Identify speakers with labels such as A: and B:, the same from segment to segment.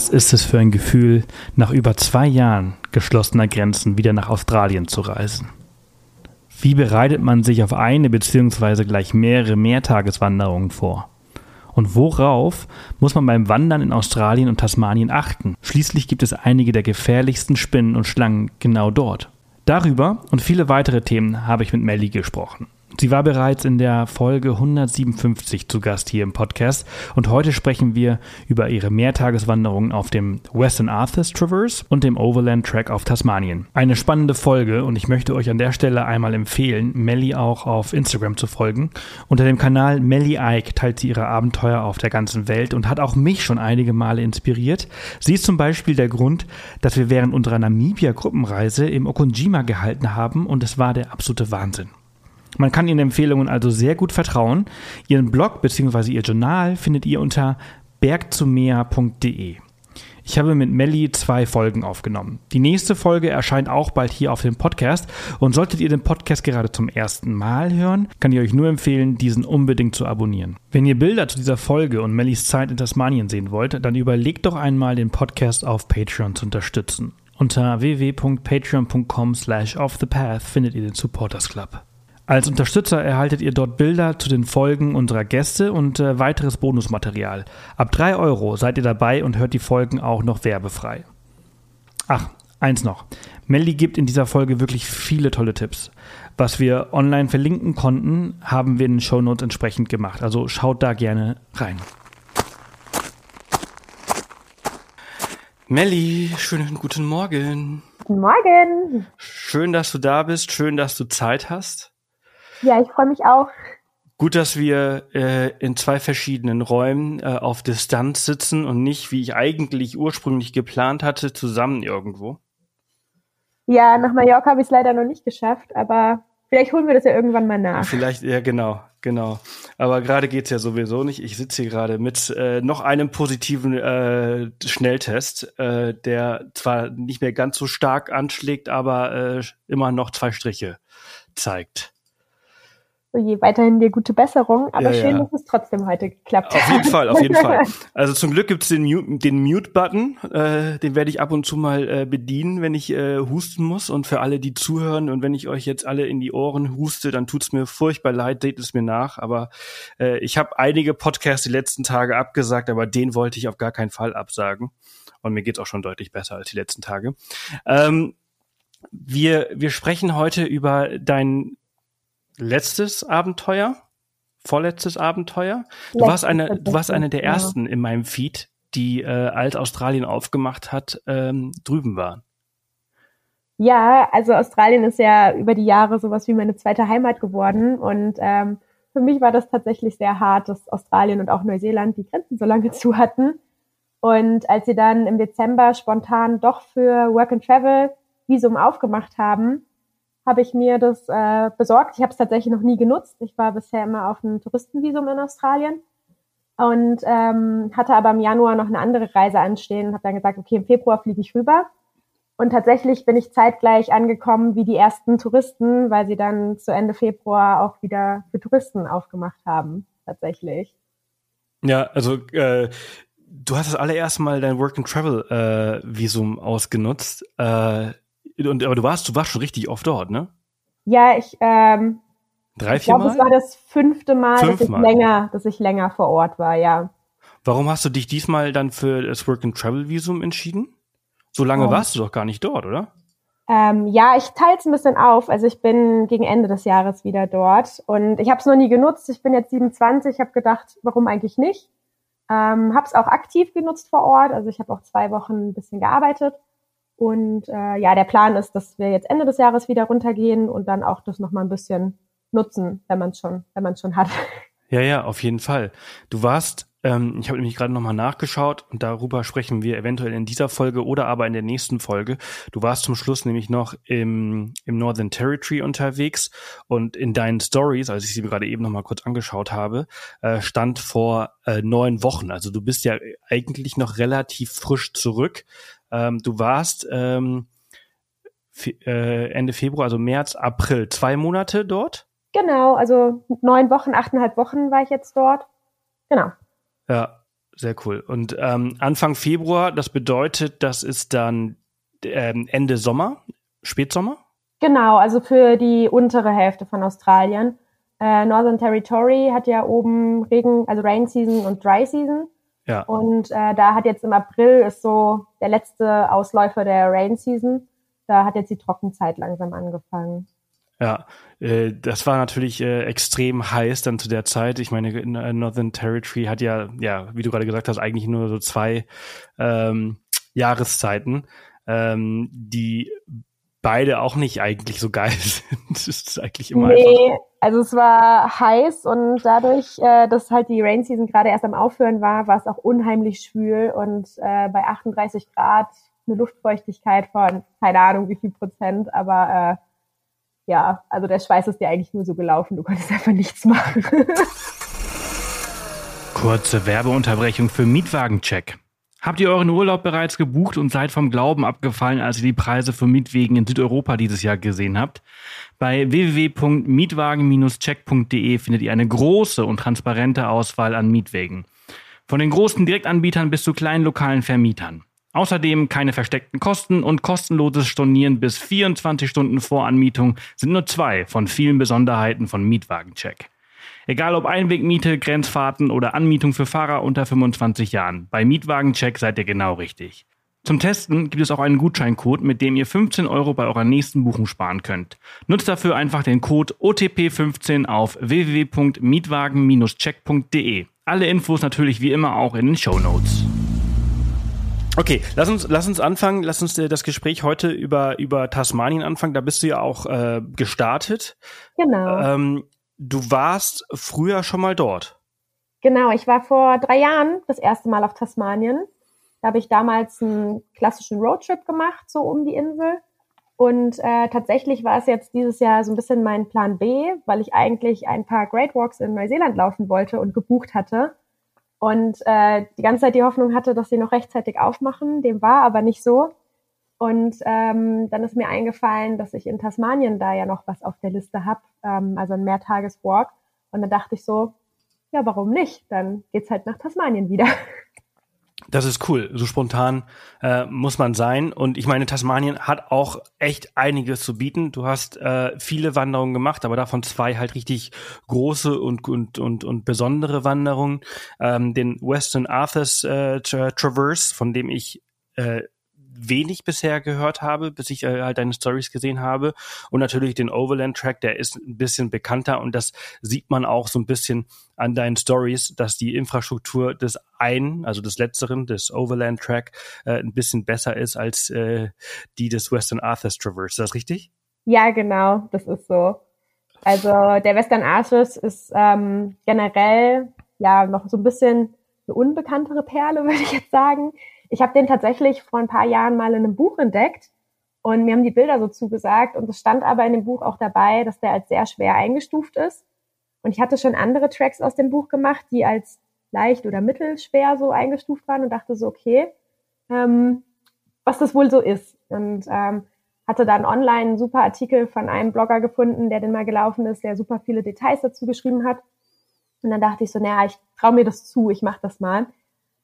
A: Was ist es für ein Gefühl, nach über zwei Jahren geschlossener Grenzen wieder nach Australien zu reisen? Wie bereitet man sich auf eine bzw. gleich mehrere Mehrtageswanderungen vor? Und worauf muss man beim Wandern in Australien und Tasmanien achten? Schließlich gibt es einige der gefährlichsten Spinnen und Schlangen genau dort. Darüber und viele weitere Themen habe ich mit Melly gesprochen. Sie war bereits in der Folge 157 zu Gast hier im Podcast und heute sprechen wir über ihre Mehrtageswanderungen auf dem Western Arthurs Traverse und dem Overland Track auf Tasmanien. Eine spannende Folge und ich möchte euch an der Stelle einmal empfehlen, Melly auch auf Instagram zu folgen. Unter dem Kanal Melly Ike teilt sie ihre Abenteuer auf der ganzen Welt und hat auch mich schon einige Male inspiriert. Sie ist zum Beispiel der Grund, dass wir während unserer Namibia-Gruppenreise im Okunjima gehalten haben und es war der absolute Wahnsinn. Man kann ihren Empfehlungen also sehr gut vertrauen. Ihren Blog bzw. ihr Journal findet ihr unter bergzumeer.de. Ich habe mit Melly zwei Folgen aufgenommen. Die nächste Folge erscheint auch bald hier auf dem Podcast und solltet ihr den Podcast gerade zum ersten Mal hören, kann ich euch nur empfehlen, diesen unbedingt zu abonnieren. Wenn ihr Bilder zu dieser Folge und Mellys Zeit in Tasmanien sehen wollt, dann überlegt doch einmal den Podcast auf Patreon zu unterstützen. Unter www.patreon.com slash offthepath findet ihr den Supporters Club. Als Unterstützer erhaltet ihr dort Bilder zu den Folgen unserer Gäste und äh, weiteres Bonusmaterial. Ab 3 Euro seid ihr dabei und hört die Folgen auch noch werbefrei. Ach, eins noch. Melly gibt in dieser Folge wirklich viele tolle Tipps. Was wir online verlinken konnten, haben wir in den Shownotes entsprechend gemacht. Also schaut da gerne rein. Melly, schönen guten Morgen.
B: Guten Morgen.
A: Schön, dass du da bist. Schön, dass du Zeit hast.
B: Ja, ich freue mich auch.
A: Gut, dass wir äh, in zwei verschiedenen Räumen äh, auf Distanz sitzen und nicht, wie ich eigentlich ursprünglich geplant hatte, zusammen irgendwo.
B: Ja, nach Mallorca habe ich es leider noch nicht geschafft, aber vielleicht holen wir das ja irgendwann mal nach.
A: Vielleicht, ja, genau, genau. Aber gerade geht's ja sowieso nicht. Ich sitze hier gerade mit äh, noch einem positiven äh, Schnelltest, äh, der zwar nicht mehr ganz so stark anschlägt, aber äh, immer noch zwei Striche zeigt.
B: So je weiterhin dir gute Besserung, aber ja, schön, ja. dass es trotzdem heute geklappt
A: hat. Auf jeden Fall, auf jeden Fall. Also zum Glück gibt's den, Mute, den Mute-Button, äh, den werde ich ab und zu mal äh, bedienen, wenn ich äh, husten muss. Und für alle, die zuhören und wenn ich euch jetzt alle in die Ohren huste, dann tut's mir furchtbar leid, seht es mir nach. Aber äh, ich habe einige Podcasts die letzten Tage abgesagt, aber den wollte ich auf gar keinen Fall absagen. Und mir geht's auch schon deutlich besser als die letzten Tage. Ähm, wir, wir sprechen heute über dein letztes Abenteuer, vorletztes Abenteuer. Du warst eine, du warst eine der ersten in meinem Feed, die äh, als Australien aufgemacht hat, ähm, drüben waren.
B: Ja, also Australien ist ja über die Jahre sowas wie meine zweite Heimat geworden und ähm, für mich war das tatsächlich sehr hart, dass Australien und auch Neuseeland die Grenzen so lange zu hatten. Und als sie dann im Dezember spontan doch für Work and Travel Visum aufgemacht haben, habe ich mir das äh, besorgt. Ich habe es tatsächlich noch nie genutzt. Ich war bisher immer auf einem Touristenvisum in Australien und ähm, hatte aber im Januar noch eine andere Reise anstehen und habe dann gesagt, okay, im Februar fliege ich rüber. Und tatsächlich bin ich zeitgleich angekommen wie die ersten Touristen, weil sie dann zu Ende Februar auch wieder für Touristen aufgemacht haben, tatsächlich.
A: Ja, also äh, du hast das allererste Mal dein Work and Travel äh, ausgenutzt. Äh, und, aber du warst, du warst schon richtig oft dort, ne?
B: Ja, ich, ähm,
A: Drei, vier ich glaube,
B: es war das fünfte Mal, Fünf dass ich Mal. länger, dass ich länger vor Ort war, ja.
A: Warum hast du dich diesmal dann für das Work and Travel Visum entschieden? So lange oh. warst du doch gar nicht dort, oder?
B: Ähm, ja, ich teile es ein bisschen auf. Also ich bin gegen Ende des Jahres wieder dort und ich habe es noch nie genutzt. Ich bin jetzt 27, habe gedacht, warum eigentlich nicht? Ähm, habe es auch aktiv genutzt vor Ort. Also ich habe auch zwei Wochen ein bisschen gearbeitet und äh, ja, der Plan ist, dass wir jetzt Ende des Jahres wieder runtergehen und dann auch das nochmal ein bisschen nutzen, wenn man es schon, wenn man schon hat.
A: Ja, ja, auf jeden Fall. Du warst, ähm, ich habe nämlich gerade nochmal nachgeschaut und darüber sprechen wir eventuell in dieser Folge oder aber in der nächsten Folge. Du warst zum Schluss nämlich noch im, im Northern Territory unterwegs und in deinen Stories, als ich sie gerade eben nochmal kurz angeschaut habe, äh, stand vor äh, neun Wochen. Also du bist ja eigentlich noch relativ frisch zurück. Ähm, du warst ähm, äh, Ende Februar, also März, April, zwei Monate dort?
B: Genau, also neun Wochen, achteinhalb Wochen war ich jetzt dort. Genau.
A: Ja, sehr cool. Und ähm, Anfang Februar, das bedeutet, das ist dann ähm, Ende Sommer, Spätsommer?
B: Genau, also für die untere Hälfte von Australien. Äh, Northern Territory hat ja oben Regen, also Rain Season und Dry Season. Ja. Und äh, da hat jetzt im April ist so der letzte Ausläufer der Rain Season. Da hat jetzt die Trockenzeit langsam angefangen.
A: Ja, äh, das war natürlich äh, extrem heiß dann zu der Zeit. Ich meine, äh, Northern Territory hat ja, ja, wie du gerade gesagt hast, eigentlich nur so zwei ähm, Jahreszeiten, ähm, die beide auch nicht eigentlich so geil sind. das ist eigentlich immer
B: nee, einfach. Also es war heiß und dadurch, äh, dass halt die Rain Season gerade erst am Aufhören war, war es auch unheimlich schwül und äh, bei 38 Grad eine Luftfeuchtigkeit von keine Ahnung wie viel Prozent, aber äh, ja, also der Schweiß ist dir eigentlich nur so gelaufen, du konntest einfach nichts machen.
A: Kurze Werbeunterbrechung für Mietwagencheck. Habt ihr euren Urlaub bereits gebucht und seid vom Glauben abgefallen, als ihr die Preise für Mietwegen in Südeuropa dieses Jahr gesehen habt? Bei www.mietwagen-check.de findet ihr eine große und transparente Auswahl an Mietwegen. Von den großen Direktanbietern bis zu kleinen lokalen Vermietern. Außerdem keine versteckten Kosten und kostenloses Stornieren bis 24 Stunden vor Anmietung sind nur zwei von vielen Besonderheiten von Mietwagencheck. Egal ob Einwegmiete, Grenzfahrten oder Anmietung für Fahrer unter 25 Jahren, bei Mietwagencheck seid ihr genau richtig. Zum Testen gibt es auch einen Gutscheincode, mit dem ihr 15 Euro bei eurer nächsten Buchung sparen könnt. Nutzt dafür einfach den Code OTP15 auf www.mietwagen-check.de. Alle Infos natürlich wie immer auch in den Show Notes. Okay, lass uns, lass uns anfangen, lass uns äh, das Gespräch heute über, über Tasmanien anfangen. Da bist du ja auch äh, gestartet.
B: Genau.
A: Ähm, du warst früher schon mal dort.
B: Genau, ich war vor drei Jahren das erste Mal auf Tasmanien. Da habe ich damals einen klassischen Roadtrip gemacht, so um die Insel. Und äh, tatsächlich war es jetzt dieses Jahr so ein bisschen mein Plan B, weil ich eigentlich ein paar Great Walks in Neuseeland laufen wollte und gebucht hatte und äh, die ganze Zeit die Hoffnung hatte, dass sie noch rechtzeitig aufmachen. Dem war aber nicht so. Und ähm, dann ist mir eingefallen, dass ich in Tasmanien da ja noch was auf der Liste habe, ähm, also ein Mehrtageswalk. Und dann dachte ich so, ja, warum nicht? Dann geht's halt nach Tasmanien wieder.
A: Das ist cool. So spontan äh, muss man sein. Und ich meine, Tasmanien hat auch echt einiges zu bieten. Du hast äh, viele Wanderungen gemacht, aber davon zwei halt richtig große und und und, und besondere Wanderungen. Ähm, den Western Arthurs äh, Traverse, von dem ich äh, wenig bisher gehört habe, bis ich äh, halt deine Stories gesehen habe. Und natürlich den Overland Track, der ist ein bisschen bekannter und das sieht man auch so ein bisschen an deinen Stories, dass die Infrastruktur des einen, also des letzteren, des Overland Track, äh, ein bisschen besser ist als äh, die des Western Arthurs Traverse. Ist das richtig?
B: Ja, genau, das ist so. Also der Western Arthurs ist ähm, generell ja noch so ein bisschen eine unbekanntere Perle, würde ich jetzt sagen. Ich habe den tatsächlich vor ein paar Jahren mal in einem Buch entdeckt und mir haben die Bilder so zugesagt und es stand aber in dem Buch auch dabei, dass der als sehr schwer eingestuft ist. Und ich hatte schon andere Tracks aus dem Buch gemacht, die als leicht oder mittelschwer so eingestuft waren und dachte so, okay, ähm, was das wohl so ist. Und ähm, hatte dann online einen super Artikel von einem Blogger gefunden, der den mal gelaufen ist, der super viele Details dazu geschrieben hat. Und dann dachte ich so, naja, ich traue mir das zu, ich mache das mal.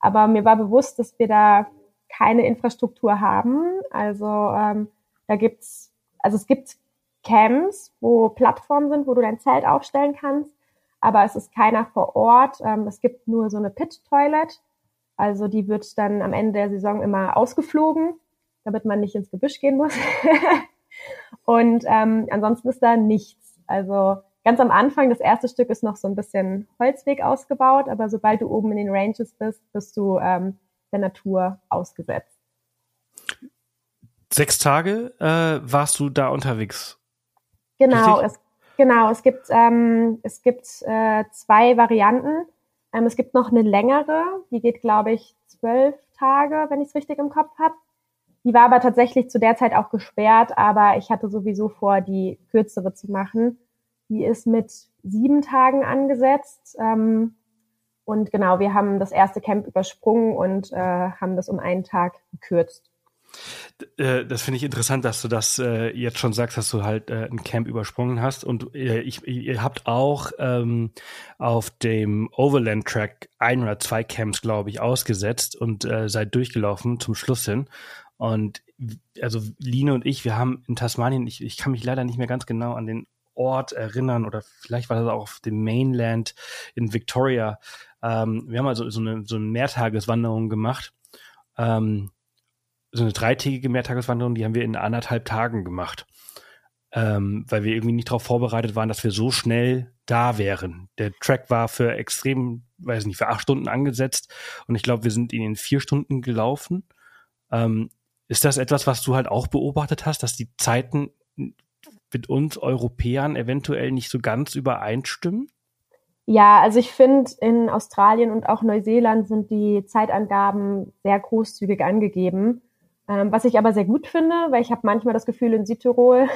B: Aber mir war bewusst, dass wir da keine Infrastruktur haben. Also ähm, da gibt's, also es gibt Camps, wo Plattformen sind, wo du dein Zelt aufstellen kannst, aber es ist keiner vor Ort. Ähm, es gibt nur so eine Pit-Toilet. Also die wird dann am Ende der Saison immer ausgeflogen, damit man nicht ins Gebüsch gehen muss. Und ähm, ansonsten ist da nichts. Also Ganz am Anfang, das erste Stück ist noch so ein bisschen Holzweg ausgebaut, aber sobald du oben in den Ranges bist, bist du ähm, der Natur ausgesetzt.
A: Sechs Tage äh, warst du da unterwegs?
B: Genau, es, genau. Es gibt ähm, es gibt äh, zwei Varianten. Ähm, es gibt noch eine längere, die geht, glaube ich, zwölf Tage, wenn ich es richtig im Kopf habe. Die war aber tatsächlich zu der Zeit auch gesperrt, aber ich hatte sowieso vor, die kürzere zu machen. Die ist mit sieben Tagen angesetzt. Ähm, und genau, wir haben das erste Camp übersprungen und äh, haben das um einen Tag gekürzt.
A: Äh, das finde ich interessant, dass du das äh, jetzt schon sagst, dass du halt äh, ein Camp übersprungen hast. Und äh, ich, ihr habt auch ähm, auf dem Overland Track ein oder zwei Camps, glaube ich, ausgesetzt und äh, seid durchgelaufen zum Schluss hin. Und also Line und ich, wir haben in Tasmanien, ich, ich kann mich leider nicht mehr ganz genau an den Ort erinnern oder vielleicht war das auch auf dem Mainland in Victoria. Ähm, wir haben also so eine, so eine Mehrtageswanderung gemacht. Ähm, so eine dreitägige Mehrtageswanderung, die haben wir in anderthalb Tagen gemacht. Ähm, weil wir irgendwie nicht darauf vorbereitet waren, dass wir so schnell da wären. Der Track war für extrem, weiß nicht, für acht Stunden angesetzt und ich glaube, wir sind ihn in vier Stunden gelaufen. Ähm, ist das etwas, was du halt auch beobachtet hast, dass die Zeiten mit uns Europäern eventuell nicht so ganz übereinstimmen?
B: Ja, also ich finde, in Australien und auch Neuseeland sind die Zeitangaben sehr großzügig angegeben. Ähm, was ich aber sehr gut finde, weil ich habe manchmal das Gefühl in Südtirol,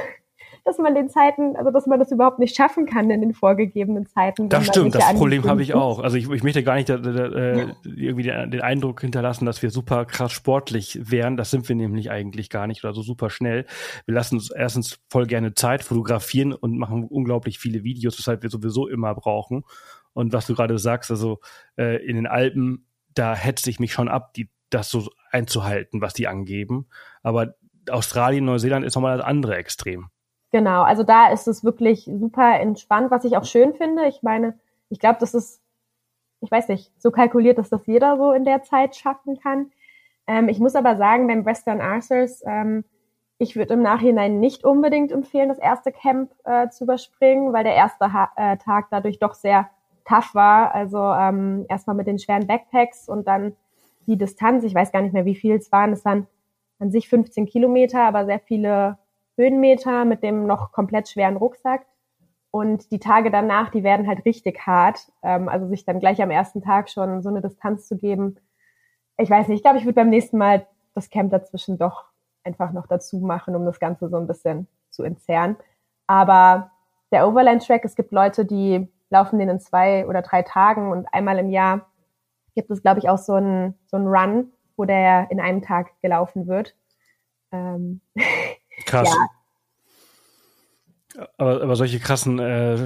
B: dass man den Zeiten, also dass man das überhaupt nicht schaffen kann in den vorgegebenen Zeiten.
A: Das stimmt, das Problem habe ich auch. Also ich, ich möchte gar nicht da, da, äh, ja. irgendwie den, den, Eindruck hinterlassen, dass wir super krass sportlich wären. Das sind wir nämlich eigentlich gar nicht oder so super schnell. Wir lassen uns erstens voll gerne Zeit fotografieren und machen unglaublich viele Videos, weshalb wir sowieso immer brauchen. Und was du gerade sagst, also äh, in den Alpen, da hetze ich mich schon ab, die das so einzuhalten, was die angeben. Aber Australien, Neuseeland ist nochmal das andere Extrem.
B: Genau, also da ist es wirklich super entspannt, was ich auch schön finde. Ich meine, ich glaube, das ist, ich weiß nicht, so kalkuliert, dass das jeder so in der Zeit schaffen kann. Ähm, ich muss aber sagen, beim Western Arthurs, ähm, ich würde im Nachhinein nicht unbedingt empfehlen, das erste Camp äh, zu überspringen, weil der erste ha äh, Tag dadurch doch sehr tough war. Also ähm, erstmal mit den schweren Backpacks und dann die Distanz, ich weiß gar nicht mehr, wie viel es waren, es waren an sich 15 Kilometer, aber sehr viele Höhenmeter mit dem noch komplett schweren Rucksack. Und die Tage danach, die werden halt richtig hart. Ähm, also sich dann gleich am ersten Tag schon so eine Distanz zu geben. Ich weiß nicht, ich glaube, ich würde beim nächsten Mal das Camp dazwischen doch einfach noch dazu machen, um das Ganze so ein bisschen zu entzerren. Aber der Overland Track, es gibt Leute, die laufen den in zwei oder drei Tagen und einmal im Jahr gibt es, glaube ich, auch so einen, so einen Run, wo der in einem Tag gelaufen wird. Ähm,
A: Krass. Ja. Aber, aber solche krassen äh,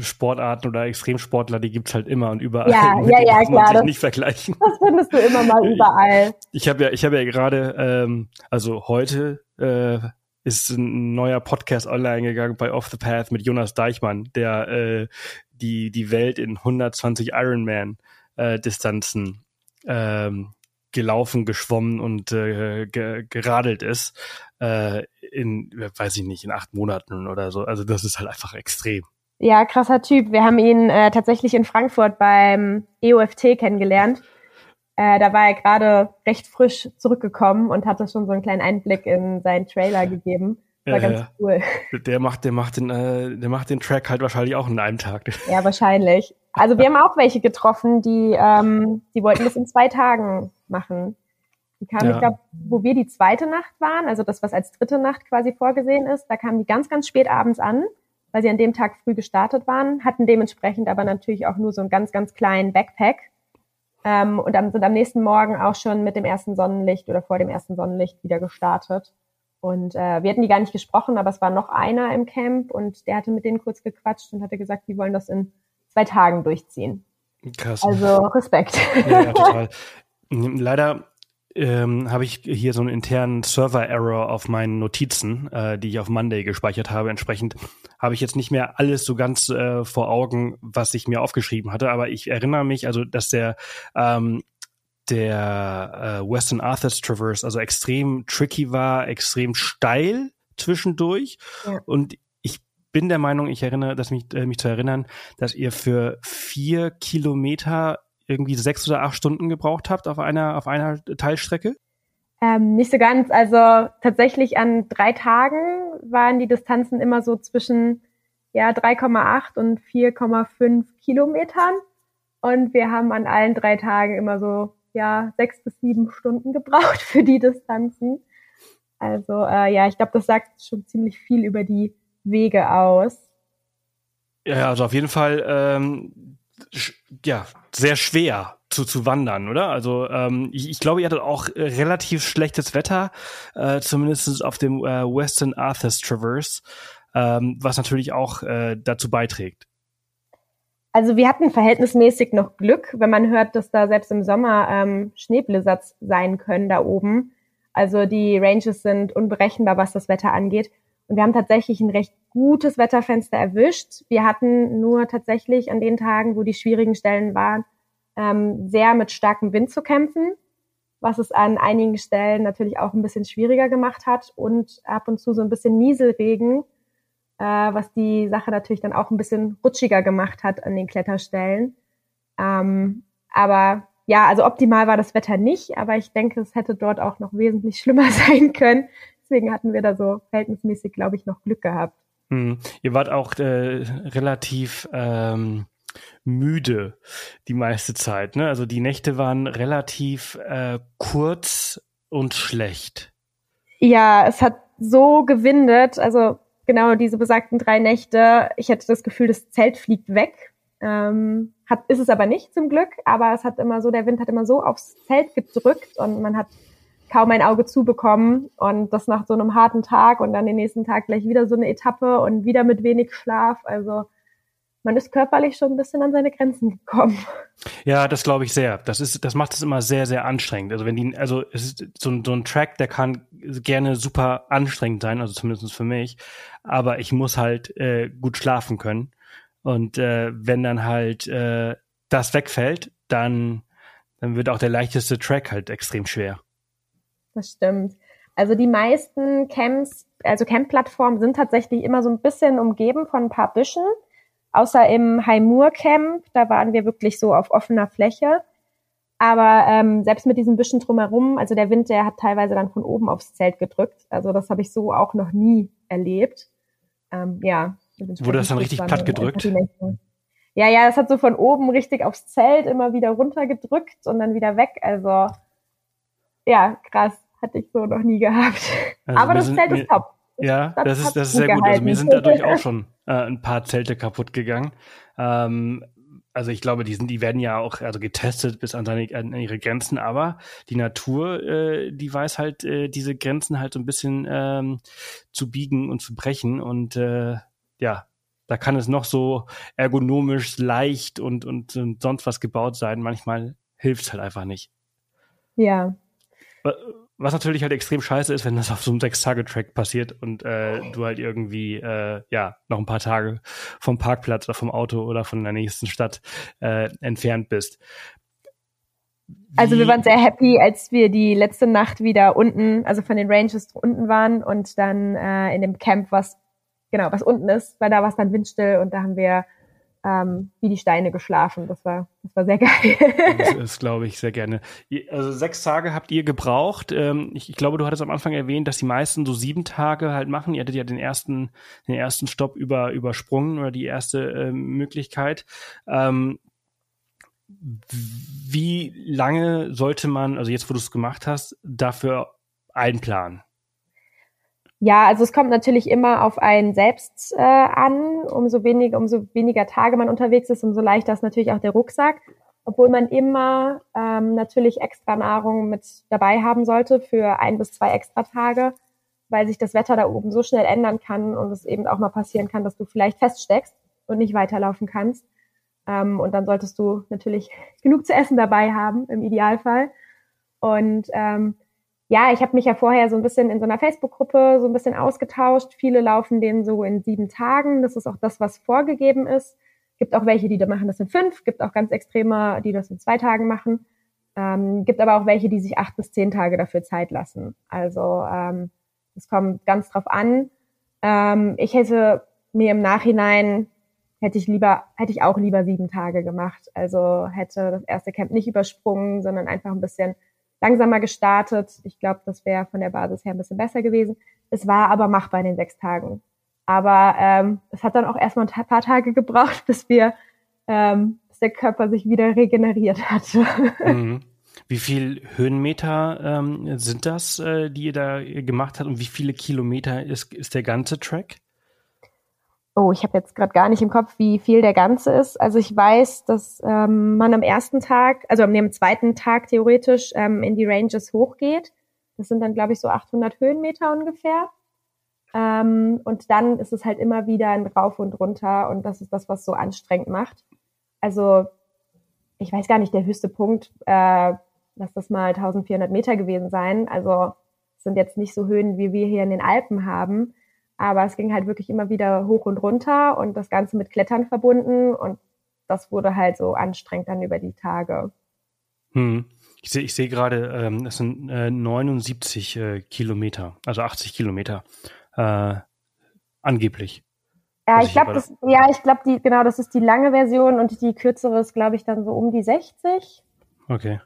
A: Sportarten oder Extremsportler, die gibt's halt immer und überall.
B: Ja, ja, ja, klar.
A: Man sich nicht vergleichen.
B: Das findest du immer mal überall.
A: Ich habe ja, ich habe ja gerade, ähm, also heute äh, ist ein neuer Podcast online gegangen bei Off the Path mit Jonas Deichmann, der äh, die die Welt in 120 Ironman äh, Distanzen ähm, gelaufen, geschwommen und äh, ge geradelt ist äh, in, weiß ich nicht, in acht Monaten oder so. Also das ist halt einfach extrem.
B: Ja, krasser Typ. Wir haben ihn äh, tatsächlich in Frankfurt beim EOFT kennengelernt. Äh, da war er gerade recht frisch zurückgekommen und hatte schon so einen kleinen Einblick in seinen Trailer gegeben. War ja, ganz cool.
A: Der macht, der macht den, äh, der macht den Track halt wahrscheinlich auch in einem Tag.
B: Ja, wahrscheinlich. Also wir haben auch welche getroffen, die, ähm, die wollten das in zwei Tagen machen. Die kamen, ja. ich glaube, wo wir die zweite Nacht waren, also das, was als dritte Nacht quasi vorgesehen ist, da kamen die ganz, ganz spät abends an, weil sie an dem Tag früh gestartet waren, hatten dementsprechend aber natürlich auch nur so einen ganz, ganz kleinen Backpack ähm, und dann sind am nächsten Morgen auch schon mit dem ersten Sonnenlicht oder vor dem ersten Sonnenlicht wieder gestartet. Und äh, wir hatten die gar nicht gesprochen, aber es war noch einer im Camp und der hatte mit denen kurz gequatscht und hatte gesagt, die wollen das in zwei Tagen durchziehen. Krass. Also Respekt. Ja, ja total.
A: Leider ähm, habe ich hier so einen internen Server-Error auf meinen Notizen, äh, die ich auf Monday gespeichert habe. Entsprechend habe ich jetzt nicht mehr alles so ganz äh, vor Augen, was ich mir aufgeschrieben hatte. Aber ich erinnere mich, also dass der ähm, der äh, Western Arthurs Traverse also extrem tricky war, extrem steil zwischendurch. Ja. Und ich bin der Meinung, ich erinnere, dass mich, äh, mich zu erinnern, dass ihr für vier Kilometer irgendwie sechs oder acht Stunden gebraucht habt auf einer, auf einer Teilstrecke?
B: Ähm, nicht so ganz. Also tatsächlich an drei Tagen waren die Distanzen immer so zwischen ja, 3,8 und 4,5 Kilometern. Und wir haben an allen drei Tagen immer so ja sechs bis sieben Stunden gebraucht für die Distanzen. Also äh, ja, ich glaube, das sagt schon ziemlich viel über die Wege aus.
A: Ja, also auf jeden Fall ähm, ja, sehr schwer zu, zu wandern, oder? Also ähm, ich, ich glaube, ihr hattet auch äh, relativ schlechtes Wetter, äh, zumindest auf dem äh, Western Arthurs Traverse, ähm, was natürlich auch äh, dazu beiträgt.
B: Also wir hatten verhältnismäßig noch Glück, wenn man hört, dass da selbst im Sommer ähm, Schneeblizzards sein können da oben. Also die Ranges sind unberechenbar, was das Wetter angeht. Und wir haben tatsächlich ein recht gutes Wetterfenster erwischt. Wir hatten nur tatsächlich an den Tagen, wo die schwierigen Stellen waren, ähm, sehr mit starkem Wind zu kämpfen, was es an einigen Stellen natürlich auch ein bisschen schwieriger gemacht hat und ab und zu so ein bisschen Nieselregen, äh, was die Sache natürlich dann auch ein bisschen rutschiger gemacht hat an den Kletterstellen. Ähm, aber ja, also optimal war das Wetter nicht, aber ich denke, es hätte dort auch noch wesentlich schlimmer sein können. Deswegen hatten wir da so verhältnismäßig, glaube ich, noch Glück gehabt.
A: Hm. Ihr wart auch äh, relativ ähm, müde die meiste Zeit. Ne? Also die Nächte waren relativ äh, kurz und schlecht.
B: Ja, es hat so gewindet. Also genau diese besagten drei Nächte. Ich hatte das Gefühl, das Zelt fliegt weg. Ähm, hat, ist es aber nicht zum Glück, aber es hat immer so, der Wind hat immer so aufs Zelt gedrückt und man hat kaum ein Auge zubekommen und das nach so einem harten Tag und dann den nächsten Tag gleich wieder so eine Etappe und wieder mit wenig Schlaf. Also man ist körperlich schon ein bisschen an seine Grenzen gekommen.
A: Ja, das glaube ich sehr. Das ist, das macht es immer sehr, sehr anstrengend. Also wenn die, also es ist so ein, so ein Track, der kann gerne super anstrengend sein, also zumindest für mich. Aber ich muss halt äh, gut schlafen können. Und äh, wenn dann halt äh, das wegfällt, dann, dann wird auch der leichteste Track halt extrem schwer.
B: Das stimmt. Also die meisten Camps, also Camp-Plattformen sind tatsächlich immer so ein bisschen umgeben von ein paar Büschen. Außer im Haimur Camp, da waren wir wirklich so auf offener Fläche. Aber ähm, selbst mit diesen Büschen drumherum, also der Wind, der hat teilweise dann von oben aufs Zelt gedrückt. Also das habe ich so auch noch nie erlebt. Ähm, ja,
A: Wurde das dann richtig platt gedrückt?
B: Ja, ja, das hat so von oben richtig aufs Zelt immer wieder runtergedrückt und dann wieder weg. Also ja, krass, hatte ich so noch nie gehabt. Also Aber das Zelt ist top.
A: Ja, das, das ist, das ist sehr gehalten. gut. Also mir sind dadurch auch schon äh, ein paar Zelte kaputt gegangen. Ähm, also ich glaube, die sind, die werden ja auch also getestet bis an, seine, an ihre Grenzen, aber die Natur, äh, die weiß halt äh, diese Grenzen halt so ein bisschen ähm, zu biegen und zu brechen und äh, ja, da kann es noch so ergonomisch leicht und, und, und sonst was gebaut sein. Manchmal hilft es halt einfach nicht.
B: Ja.
A: Was natürlich halt extrem scheiße ist, wenn das auf so einem Sechs-Tage-Track passiert und äh, du halt irgendwie äh, ja noch ein paar Tage vom Parkplatz oder vom Auto oder von der nächsten Stadt äh, entfernt bist.
B: Wie also wir waren sehr happy, als wir die letzte Nacht wieder unten, also von den Ranges unten waren und dann äh, in dem Camp, was genau, was unten ist, weil da war es dann windstill und da haben wir ähm, wie die Steine geschlafen. Das war, das war sehr geil.
A: das ist, glaube ich, sehr gerne. Also sechs Tage habt ihr gebraucht. Ähm, ich, ich, glaube, du hattest am Anfang erwähnt, dass die meisten so sieben Tage halt machen. Ihr hattet ja den ersten, den ersten Stopp über, übersprungen oder die erste äh, Möglichkeit. Ähm, wie lange sollte man, also jetzt, wo du es gemacht hast, dafür einplanen?
B: Ja, also es kommt natürlich immer auf einen selbst äh, an. Umso weniger, umso weniger Tage man unterwegs ist, umso leichter ist natürlich auch der Rucksack. Obwohl man immer ähm, natürlich extra Nahrung mit dabei haben sollte für ein bis zwei extra Tage, weil sich das Wetter da oben so schnell ändern kann und es eben auch mal passieren kann, dass du vielleicht feststeckst und nicht weiterlaufen kannst. Ähm, und dann solltest du natürlich genug zu essen dabei haben, im Idealfall. Und ähm, ja, ich habe mich ja vorher so ein bisschen in so einer Facebook-Gruppe so ein bisschen ausgetauscht. Viele laufen den so in sieben Tagen. Das ist auch das, was vorgegeben ist. Gibt auch welche, die da machen das in fünf. Gibt auch ganz extreme, die das in zwei Tagen machen. Ähm, gibt aber auch welche, die sich acht bis zehn Tage dafür Zeit lassen. Also ähm, es kommt ganz drauf an. Ähm, ich hätte mir im Nachhinein hätte ich lieber, hätte ich auch lieber sieben Tage gemacht. Also hätte das erste Camp nicht übersprungen, sondern einfach ein bisschen langsamer gestartet. Ich glaube, das wäre von der Basis her ein bisschen besser gewesen. Es war aber machbar in den sechs Tagen. Aber ähm, es hat dann auch erstmal ein paar Tage gebraucht, bis wir, ähm, bis der Körper sich wieder regeneriert hatte.
A: Mhm. Wie viel Höhenmeter ähm, sind das, äh, die ihr da gemacht habt und wie viele Kilometer ist, ist der ganze Track?
B: Oh, ich habe jetzt gerade gar nicht im Kopf, wie viel der ganze ist. Also ich weiß, dass ähm, man am ersten Tag, also am zweiten Tag theoretisch ähm, in die Ranges hochgeht. Das sind dann, glaube ich, so 800 Höhenmeter ungefähr. Ähm, und dann ist es halt immer wieder ein Rauf und Runter und das ist das, was so anstrengend macht. Also ich weiß gar nicht, der höchste Punkt, äh, lass das mal 1400 Meter gewesen sein. Also sind jetzt nicht so Höhen, wie wir hier in den Alpen haben. Aber es ging halt wirklich immer wieder hoch und runter und das Ganze mit Klettern verbunden und das wurde halt so anstrengend dann über die Tage.
A: Hm. Ich sehe ich seh gerade, ähm, das sind äh, 79 äh, Kilometer, also 80 Kilometer äh, angeblich.
B: Ja, ich glaube, das, ja, ich glaube, die, genau, das ist die lange Version und die kürzere ist, glaube ich, dann so um die 60.
A: Okay.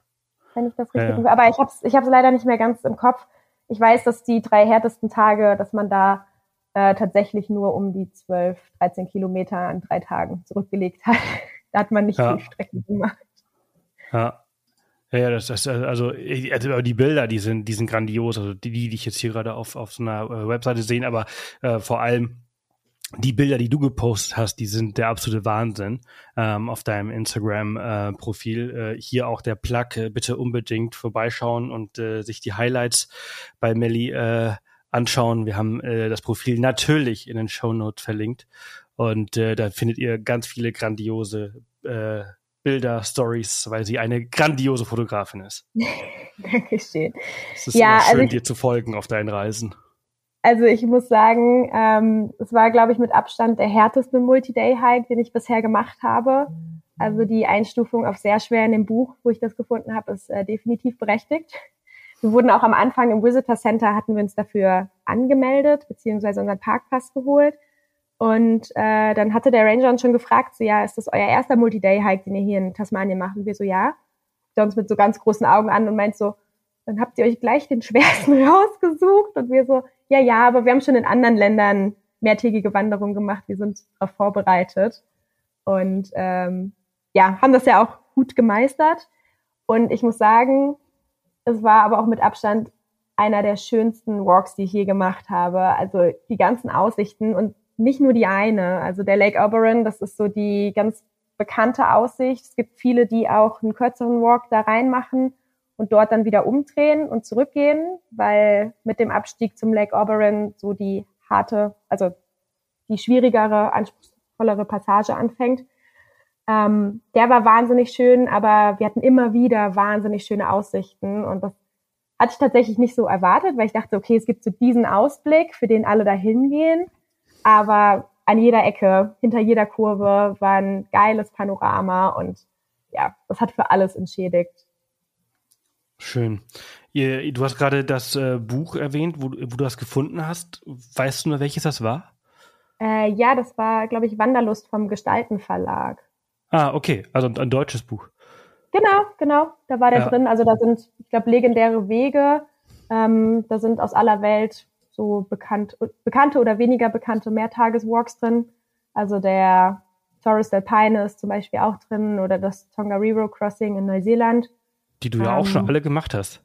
B: Wenn ich das richtig, ja, ja. aber ich habe es ich hab's leider nicht mehr ganz im Kopf. Ich weiß, dass die drei härtesten Tage, dass man da äh, tatsächlich nur um die 12, 13 Kilometer an drei Tagen zurückgelegt hat. da hat man nicht ja. viel Strecken gemacht.
A: Ja. Ja, das, das also, also die Bilder, die sind, die sind grandios, also die, die ich jetzt hier gerade auf, auf so einer äh, Webseite sehen, aber äh, vor allem die Bilder, die du gepostet hast, die sind der absolute Wahnsinn ähm, auf deinem Instagram-Profil. Äh, äh, hier auch der Plug, äh, bitte unbedingt vorbeischauen und äh, sich die Highlights bei Melly anschauen. Wir haben äh, das Profil natürlich in den Show Notes verlinkt und äh, da findet ihr ganz viele grandiose äh, Bilder, Stories, weil sie eine grandiose Fotografin ist.
B: Dankeschön.
A: Es ist ja, schön, also dir zu folgen auf deinen Reisen.
B: Also ich muss sagen, ähm, es war, glaube ich, mit Abstand der härteste Multi-Day-Hike, den ich bisher gemacht habe. Also die Einstufung auf sehr schwer in dem Buch, wo ich das gefunden habe, ist äh, definitiv berechtigt. Wir wurden auch am Anfang im Visitor Center, hatten wir uns dafür angemeldet, beziehungsweise unseren Parkpass geholt. Und äh, dann hatte der Ranger uns schon gefragt, so ja, ist das euer erster Multi-Day-Hike, den ihr hier in Tasmanien macht? Und wir so, ja. Der uns mit so ganz großen Augen an und meint so, dann habt ihr euch gleich den schwersten rausgesucht. Und wir so, ja, ja, aber wir haben schon in anderen Ländern mehrtägige Wanderungen gemacht, wir sind darauf vorbereitet. Und ähm, ja, haben das ja auch gut gemeistert. Und ich muss sagen, es war aber auch mit Abstand einer der schönsten Walks, die ich je gemacht habe. Also die ganzen Aussichten und nicht nur die eine. Also der Lake Oberon, das ist so die ganz bekannte Aussicht. Es gibt viele, die auch einen kürzeren Walk da reinmachen und dort dann wieder umdrehen und zurückgehen, weil mit dem Abstieg zum Lake Oberon so die harte, also die schwierigere, anspruchsvollere Passage anfängt. Ähm, der war wahnsinnig schön, aber wir hatten immer wieder wahnsinnig schöne Aussichten und das hatte ich tatsächlich nicht so erwartet, weil ich dachte, okay, es gibt so diesen Ausblick, für den alle da hingehen, aber an jeder Ecke, hinter jeder Kurve war ein geiles Panorama und ja, das hat für alles entschädigt.
A: Schön. Du hast gerade das äh, Buch erwähnt, wo, wo, du das gefunden hast. Weißt du nur, welches das war?
B: Äh, ja, das war, glaube ich, Wanderlust vom Gestalten Verlag.
A: Ah, okay. Also ein, deutsches Buch.
B: Genau, genau. Da war der ja. drin. Also da sind, ich glaube, legendäre Wege. Ähm, da sind aus aller Welt so bekannt, bekannte oder weniger bekannte Mehrtageswalks drin. Also der Forest Alpine ist zum Beispiel auch drin oder das Tongariro Crossing in Neuseeland.
A: Die du ja auch schon ähm, alle gemacht hast.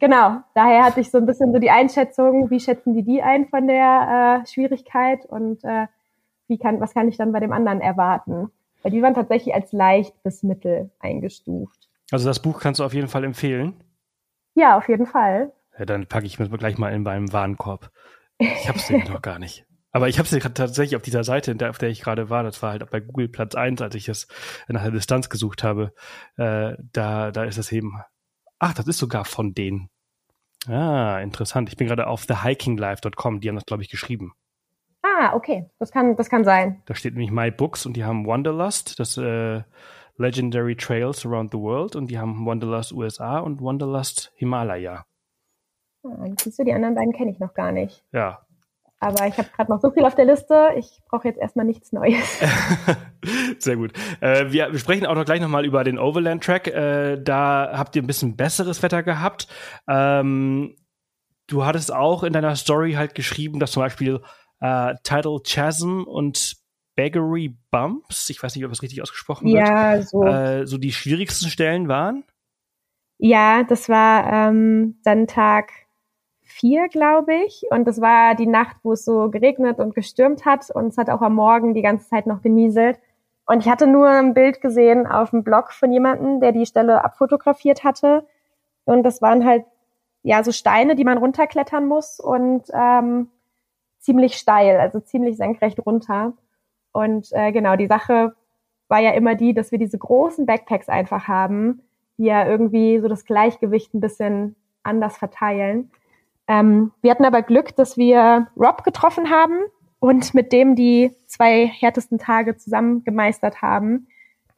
B: Genau, daher hatte ich so ein bisschen so die Einschätzung, wie schätzen die die ein von der äh, Schwierigkeit und äh, wie kann, was kann ich dann bei dem anderen erwarten? Weil die waren tatsächlich als leicht bis mittel eingestuft.
A: Also das Buch kannst du auf jeden Fall empfehlen?
B: Ja, auf jeden Fall.
A: Ja, dann packe ich mir gleich mal in meinem Warenkorb. Ich habe es noch gar nicht. Aber ich habe es tatsächlich auf dieser Seite, auf der ich gerade war, das war halt bei Google Platz eins, als ich es nach der Distanz gesucht habe, äh, da, da ist es eben, ach, das ist sogar von denen. Ah, interessant. Ich bin gerade auf thehikinglife.com, die haben das, glaube ich, geschrieben.
B: Ah, okay. Das kann, das kann sein.
A: Da steht nämlich My Books und die haben Wanderlust, das äh, Legendary Trails Around the World und die haben Wanderlust USA und Wanderlust Himalaya.
B: Ah, siehst du, die anderen beiden kenne ich noch gar nicht.
A: Ja,
B: aber ich habe gerade noch so viel auf der Liste. Ich brauche jetzt erstmal nichts Neues.
A: Sehr gut. Äh, wir, wir, sprechen auch noch gleich nochmal über den Overland Track. Äh, da habt ihr ein bisschen besseres Wetter gehabt. Ähm, du hattest auch in deiner Story halt geschrieben, dass zum Beispiel äh, Tidal Chasm und Baggery Bumps, ich weiß nicht, ob das richtig ausgesprochen wird,
B: ja, so.
A: Äh, so die schwierigsten Stellen waren.
B: Ja, das war ähm, dann Tag vier, glaube ich. Und das war die Nacht, wo es so geregnet und gestürmt hat. Und es hat auch am Morgen die ganze Zeit noch genieselt. Und ich hatte nur ein Bild gesehen auf dem Blog von jemandem, der die Stelle abfotografiert hatte. Und das waren halt ja so Steine, die man runterklettern muss und ähm, ziemlich steil, also ziemlich senkrecht runter. Und äh, genau, die Sache war ja immer die, dass wir diese großen Backpacks einfach haben, die ja irgendwie so das Gleichgewicht ein bisschen anders verteilen. Ähm, wir hatten aber Glück, dass wir Rob getroffen haben und mit dem die zwei härtesten Tage zusammen gemeistert haben.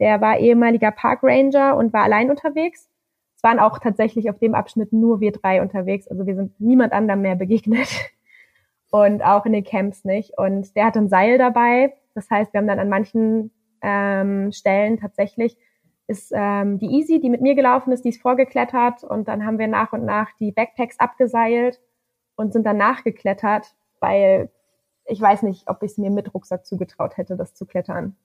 B: Der war ehemaliger Park Ranger und war allein unterwegs. Es waren auch tatsächlich auf dem Abschnitt nur wir drei unterwegs. Also wir sind niemand anderem mehr begegnet. Und auch in den Camps nicht. Und der hatte ein Seil dabei. Das heißt, wir haben dann an manchen ähm, Stellen tatsächlich ist ähm, die Easy, die mit mir gelaufen ist, die ist vorgeklettert und dann haben wir nach und nach die Backpacks abgeseilt und sind dann nachgeklettert, weil ich weiß nicht, ob ich es mir mit Rucksack zugetraut hätte, das zu klettern.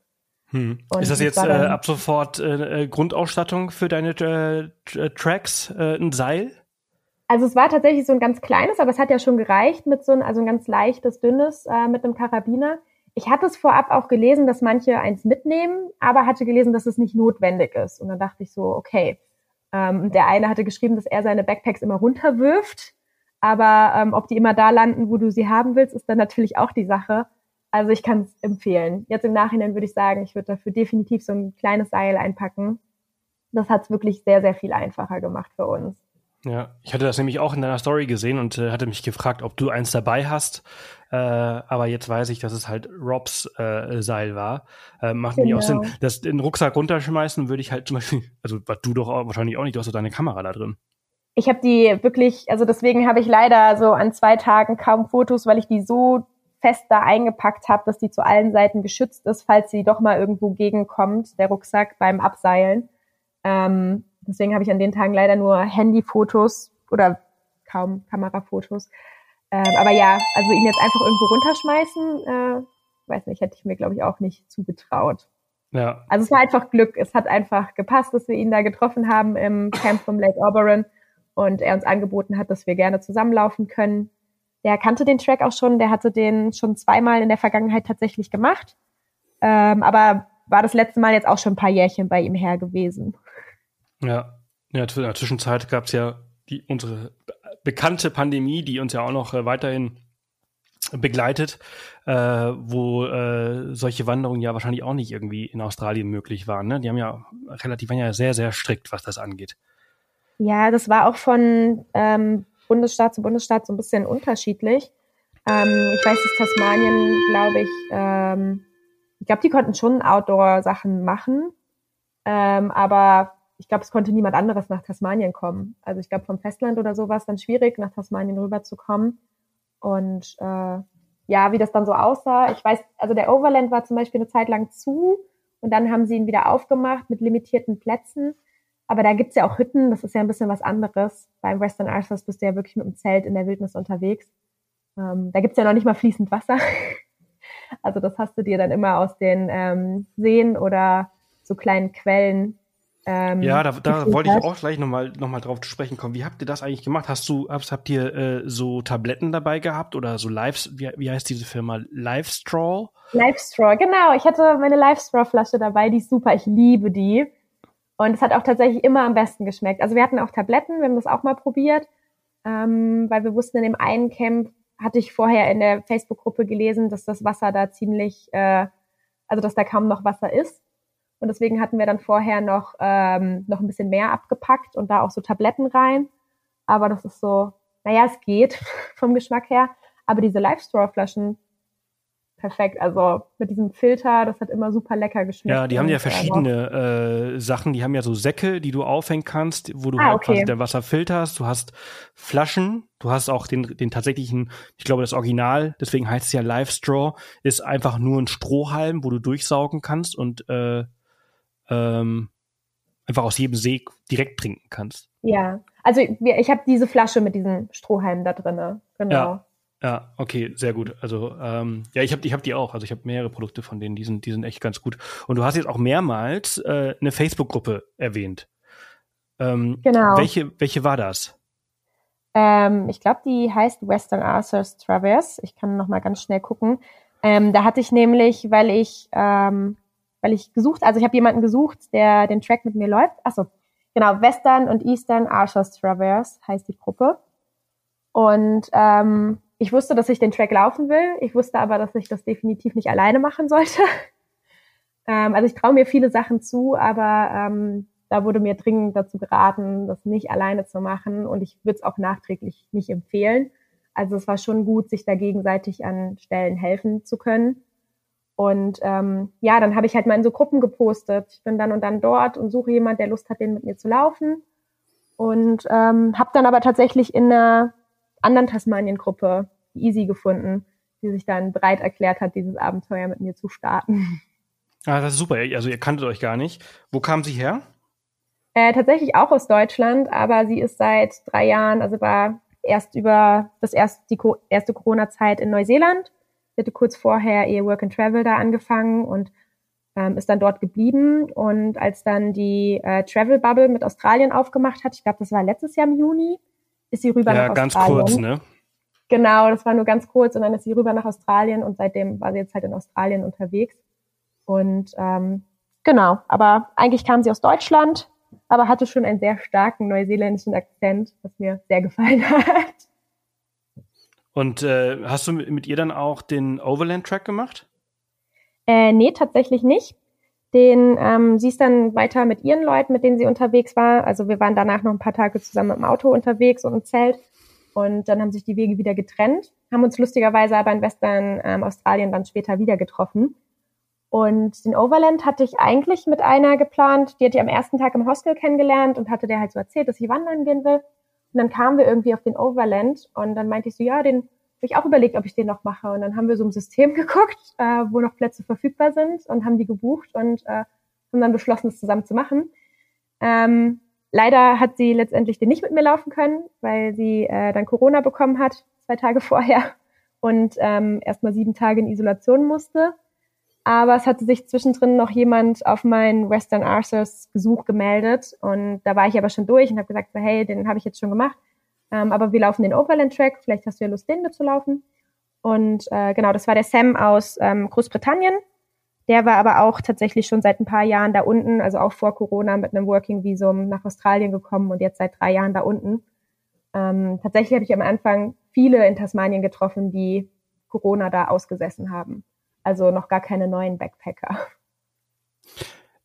A: Hm. Ist das jetzt äh, ab sofort äh, Grundausstattung für deine äh, Tracks, äh, ein Seil?
B: Also es war tatsächlich so ein ganz kleines, aber es hat ja schon gereicht mit so ein, also ein ganz leichtes, dünnes äh, mit einem Karabiner. Ich hatte es vorab auch gelesen, dass manche eins mitnehmen, aber hatte gelesen, dass es nicht notwendig ist. Und dann dachte ich so, okay. Ähm, der eine hatte geschrieben, dass er seine Backpacks immer runterwirft, aber ähm, ob die immer da landen, wo du sie haben willst, ist dann natürlich auch die Sache. Also ich kann es empfehlen. Jetzt im Nachhinein würde ich sagen, ich würde dafür definitiv so ein kleines Seil einpacken. Das hat es wirklich sehr, sehr viel einfacher gemacht für uns.
A: Ja, ich hatte das nämlich auch in deiner Story gesehen und äh, hatte mich gefragt, ob du eins dabei hast. Äh, aber jetzt weiß ich, dass es halt Robs äh, Seil war. Äh, macht genau. auch Sinn. Das den Rucksack runterschmeißen würde ich halt zum Beispiel, also du doch auch, wahrscheinlich auch nicht, du hast doch deine Kamera da drin.
B: Ich habe die wirklich, also deswegen habe ich leider so an zwei Tagen kaum Fotos, weil ich die so fest da eingepackt habe, dass die zu allen Seiten geschützt ist, falls sie doch mal irgendwo gegenkommt, der Rucksack beim Abseilen. Ähm, Deswegen habe ich an den Tagen leider nur Handyfotos oder kaum Kamerafotos. Ähm, aber ja, also ihn jetzt einfach irgendwo runterschmeißen, äh, weiß nicht, hätte ich mir, glaube ich, auch nicht zugetraut. Ja. Also es war einfach Glück. Es hat einfach gepasst, dass wir ihn da getroffen haben im Camp vom Lake Oberon und er uns angeboten hat, dass wir gerne zusammenlaufen können. Der kannte den Track auch schon, der hatte den schon zweimal in der Vergangenheit tatsächlich gemacht. Ähm, aber war das letzte Mal jetzt auch schon ein paar Jährchen bei ihm her gewesen.
A: Ja, in der Zwischenzeit gab es ja die, unsere bekannte Pandemie, die uns ja auch noch äh, weiterhin begleitet, äh, wo äh, solche Wanderungen ja wahrscheinlich auch nicht irgendwie in Australien möglich waren. Ne? Die haben ja relativ, waren ja sehr, sehr strikt, was das angeht.
B: Ja, das war auch von ähm, Bundesstaat zu Bundesstaat so ein bisschen unterschiedlich. Ähm, ich weiß, dass Tasmanien, glaube ich, ähm, ich glaube, die konnten schon Outdoor-Sachen machen, ähm, aber ich glaube, es konnte niemand anderes nach Tasmanien kommen. Also ich glaube, vom Festland oder so war es dann schwierig, nach Tasmanien rüberzukommen. Und äh, ja, wie das dann so aussah. Ich weiß, also der Overland war zum Beispiel eine Zeit lang zu und dann haben sie ihn wieder aufgemacht mit limitierten Plätzen. Aber da gibt's ja auch Hütten, das ist ja ein bisschen was anderes. Beim Western Arthurs bist du ja wirklich mit dem Zelt in der Wildnis unterwegs. Ähm, da gibt's ja noch nicht mal fließend Wasser. also das hast du dir dann immer aus den ähm, Seen oder so kleinen Quellen
A: ähm, ja, da, da wollte ich auch gleich nochmal noch mal drauf zu sprechen kommen. Wie habt ihr das eigentlich gemacht? Hast du, habt, habt ihr äh, so Tabletten dabei gehabt oder so Lives, wie, wie heißt diese Firma? Livestraw?
B: Livestraw, genau. Ich hatte meine Livestraw-Flasche dabei, die ist super, ich liebe die. Und es hat auch tatsächlich immer am besten geschmeckt. Also wir hatten auch Tabletten, wir haben das auch mal probiert, ähm, weil wir wussten, in dem einen Camp hatte ich vorher in der Facebook-Gruppe gelesen, dass das Wasser da ziemlich, äh, also dass da kaum noch Wasser ist. Und deswegen hatten wir dann vorher noch, ähm, noch ein bisschen mehr abgepackt und da auch so Tabletten rein. Aber das ist so, naja, es geht vom Geschmack her. Aber diese Live-Straw-Flaschen, perfekt. Also mit diesem Filter, das hat immer super lecker geschmeckt.
A: Ja, die haben ja verschiedene äh, Sachen. Die haben ja so Säcke, die du aufhängen kannst, wo du ah, halt okay. quasi dein Wasser filterst. Du hast Flaschen, du hast auch den, den tatsächlichen, ich glaube, das Original, deswegen heißt es ja Live Straw, ist einfach nur ein Strohhalm, wo du durchsaugen kannst und äh, ähm, einfach aus jedem See direkt trinken kannst.
B: Ja, also ich habe diese Flasche mit diesen Strohhalmen da drin. Genau.
A: Ja. Ja, okay, sehr gut. Also ähm, ja, ich habe ich hab die auch. Also ich habe mehrere Produkte von denen, die sind, die sind echt ganz gut. Und du hast jetzt auch mehrmals äh, eine Facebook-Gruppe erwähnt. Ähm, genau. Welche, welche war das?
B: Ähm, ich glaube, die heißt Western Arthur's Traverse. Ich kann noch mal ganz schnell gucken. Ähm, da hatte ich nämlich, weil ich, ähm, weil ich gesucht, also ich habe jemanden gesucht, der den Track mit mir läuft. Achso, genau, Western und Eastern Arthur's Traverse heißt die Gruppe. Und ähm, ich wusste, dass ich den Track laufen will. Ich wusste aber, dass ich das definitiv nicht alleine machen sollte. ähm, also ich traue mir viele Sachen zu, aber ähm, da wurde mir dringend dazu geraten, das nicht alleine zu machen. Und ich würde es auch nachträglich nicht empfehlen. Also es war schon gut, sich da gegenseitig an Stellen helfen zu können. Und ähm, ja, dann habe ich halt mal in so Gruppen gepostet. Ich bin dann und dann dort und suche jemand, der Lust hat, den mit mir zu laufen. Und ähm, habe dann aber tatsächlich in einer anderen Tasmanien-Gruppe Easy gefunden, die sich dann bereit erklärt hat, dieses Abenteuer mit mir zu starten.
A: Ah, das ist super. Also ihr kanntet euch gar nicht. Wo kam sie her?
B: Äh, tatsächlich auch aus Deutschland, aber sie ist seit drei Jahren, also war erst über das erste, die erste Corona-Zeit in Neuseeland. Sie hatte kurz vorher ihr Work and Travel da angefangen und ähm, ist dann dort geblieben. Und als dann die äh, Travel Bubble mit Australien aufgemacht hat, ich glaube, das war letztes Jahr im Juni, ist sie rüber
A: ja,
B: nach
A: ganz
B: Australien.
A: kurz, ne?
B: Genau, das war nur ganz kurz und dann ist sie rüber nach Australien und seitdem war sie jetzt halt in Australien unterwegs. Und ähm, genau, aber eigentlich kam sie aus Deutschland, aber hatte schon einen sehr starken neuseeländischen Akzent, was mir sehr gefallen hat.
A: Und äh, hast du mit ihr dann auch den Overland-Track gemacht?
B: Äh, nee, tatsächlich nicht. Den, ähm, sie ist dann weiter mit ihren Leuten, mit denen sie unterwegs war. Also wir waren danach noch ein paar Tage zusammen im Auto unterwegs und im Zelt. Und dann haben sich die Wege wieder getrennt, haben uns lustigerweise aber in Western ähm, Australien dann später wieder getroffen. Und den Overland hatte ich eigentlich mit einer geplant, die hatte ich am ersten Tag im Hostel kennengelernt und hatte der halt so erzählt, dass ich wandern gehen will. Und dann kamen wir irgendwie auf den Overland und dann meinte ich so, ja, den habe ich auch überlegt, ob ich den noch mache. Und dann haben wir so im System geguckt, äh, wo noch Plätze verfügbar sind und haben die gebucht und äh, haben dann beschlossen, es zusammen zu machen. Ähm, leider hat sie letztendlich den nicht mit mir laufen können, weil sie äh, dann Corona bekommen hat, zwei Tage vorher und ähm, erstmal sieben Tage in Isolation musste. Aber es hatte sich zwischendrin noch jemand auf mein Western Arthurs Besuch gemeldet und da war ich aber schon durch und habe gesagt, so, hey, den habe ich jetzt schon gemacht, ähm, aber wir laufen den Overland Track, vielleicht hast du ja Lust, den mitzulaufen. Und äh, genau, das war der Sam aus ähm, Großbritannien. Der war aber auch tatsächlich schon seit ein paar Jahren da unten, also auch vor Corona mit einem Working Visum nach Australien gekommen und jetzt seit drei Jahren da unten. Ähm, tatsächlich habe ich am Anfang viele in Tasmanien getroffen, die Corona da ausgesessen haben. Also noch gar keine neuen Backpacker.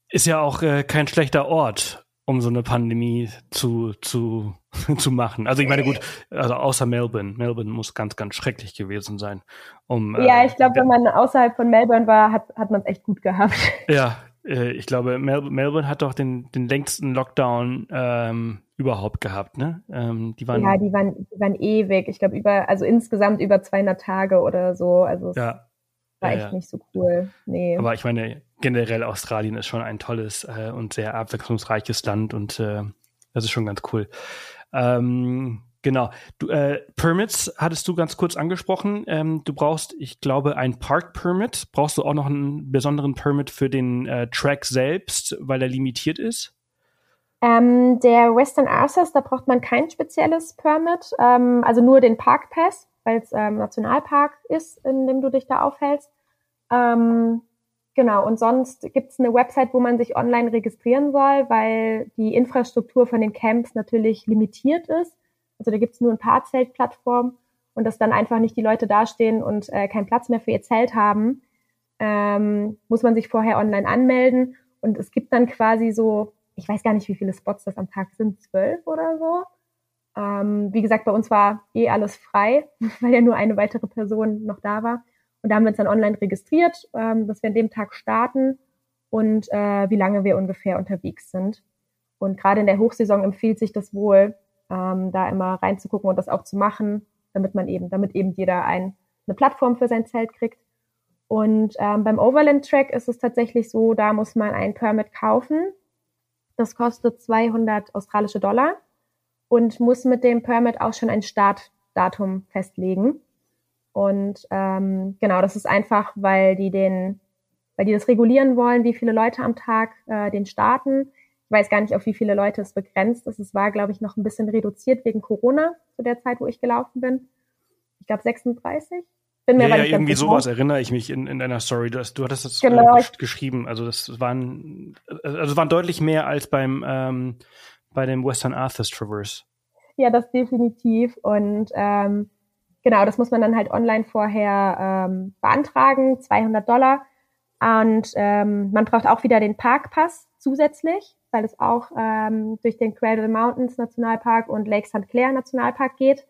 A: Ist ja auch äh, kein schlechter Ort, um so eine Pandemie zu, zu, zu machen. Also ich meine, gut, also außer Melbourne. Melbourne muss ganz, ganz schrecklich gewesen sein. Um,
B: ja, äh, ich glaube, wenn man außerhalb von Melbourne war, hat, hat man es echt gut gehabt.
A: Ja, äh, ich glaube, Mel Melbourne hat doch den, den längsten Lockdown ähm, überhaupt gehabt, ne? Ähm,
B: die waren, ja, die waren, die waren ewig. Ich glaube, über, also insgesamt über 200 Tage oder so. Also
A: ja,
B: war ja, echt nicht so cool. Nee.
A: Aber ich meine, generell Australien ist schon ein tolles äh, und sehr abwechslungsreiches Land und äh, das ist schon ganz cool. Ähm, genau. Du, äh, Permits hattest du ganz kurz angesprochen. Ähm, du brauchst, ich glaube, ein Park-Permit. Brauchst du auch noch einen besonderen Permit für den äh, Track selbst, weil er limitiert ist?
B: Ähm, der Western Arthurs, da braucht man kein spezielles Permit, ähm, also nur den Park Pass, weil es ähm, Nationalpark ist, in dem du dich da aufhältst. Ähm, genau, und sonst gibt es eine Website, wo man sich online registrieren soll, weil die Infrastruktur von den Camps natürlich limitiert ist. Also da gibt es nur ein paar Zeltplattformen und dass dann einfach nicht die Leute dastehen und äh, keinen Platz mehr für ihr Zelt haben, ähm, muss man sich vorher online anmelden. Und es gibt dann quasi so, ich weiß gar nicht, wie viele Spots das am Tag sind, zwölf oder so. Ähm, wie gesagt, bei uns war eh alles frei, weil ja nur eine weitere Person noch da war. Und da haben wir uns dann online registriert, ähm, dass wir an dem Tag starten und äh, wie lange wir ungefähr unterwegs sind. Und gerade in der Hochsaison empfiehlt sich das wohl, ähm, da immer reinzugucken und das auch zu machen, damit man eben, damit eben jeder ein, eine Plattform für sein Zelt kriegt. Und ähm, beim Overland Track ist es tatsächlich so, da muss man ein Permit kaufen. Das kostet 200 australische Dollar und muss mit dem Permit auch schon ein Startdatum festlegen. Und ähm, genau, das ist einfach, weil die den, weil die das regulieren wollen, wie viele Leute am Tag äh, den starten. Ich weiß gar nicht, auf wie viele Leute es begrenzt ist. Es war, glaube ich, noch ein bisschen reduziert wegen Corona. zu der Zeit, wo ich gelaufen bin. Ich glaube 36.
A: Bin mir ja, ja irgendwie sowas erinnere ich mich in, in deiner Story. Du, hast, du hattest das
B: genau.
A: äh, geschrieben. Also das waren, also waren deutlich mehr als beim ähm, bei dem Western Arthurs Traverse.
B: Ja, das definitiv. Und ähm, genau, das muss man dann halt online vorher ähm, beantragen, 200 Dollar. Und ähm, man braucht auch wieder den Parkpass zusätzlich, weil es auch ähm, durch den Cradle Mountains Nationalpark und Lake St. Clair Nationalpark geht.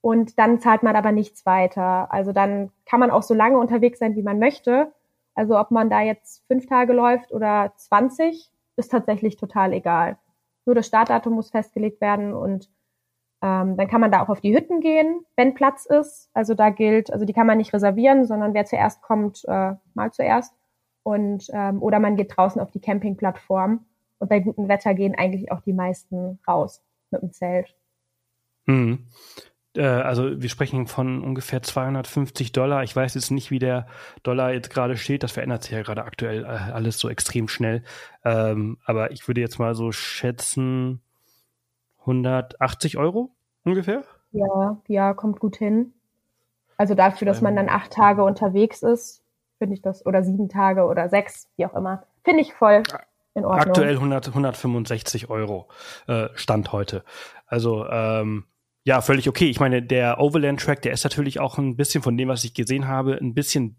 B: Und dann zahlt man aber nichts weiter. Also dann kann man auch so lange unterwegs sein, wie man möchte. Also ob man da jetzt fünf Tage läuft oder 20, ist tatsächlich total egal. Nur das Startdatum muss festgelegt werden und ähm, dann kann man da auch auf die Hütten gehen, wenn Platz ist. Also da gilt, also die kann man nicht reservieren, sondern wer zuerst kommt, äh, mal zuerst. Und ähm, oder man geht draußen auf die Campingplattform. Und bei gutem Wetter gehen eigentlich auch die meisten raus mit dem Zelt.
A: Hm. Äh, also wir sprechen von ungefähr 250 Dollar. Ich weiß jetzt nicht, wie der Dollar jetzt gerade steht. Das verändert sich ja gerade aktuell äh, alles so extrem schnell. Ähm, aber ich würde jetzt mal so schätzen 180 Euro ungefähr?
B: Ja, ja, kommt gut hin. Also dafür, dass man dann acht Tage unterwegs ist, finde ich das, oder sieben Tage oder sechs, wie auch immer, finde ich voll in Ordnung.
A: Aktuell 100, 165 Euro äh, Stand heute. Also ähm, ja, völlig okay. Ich meine, der Overland Track, der ist natürlich auch ein bisschen von dem, was ich gesehen habe, ein bisschen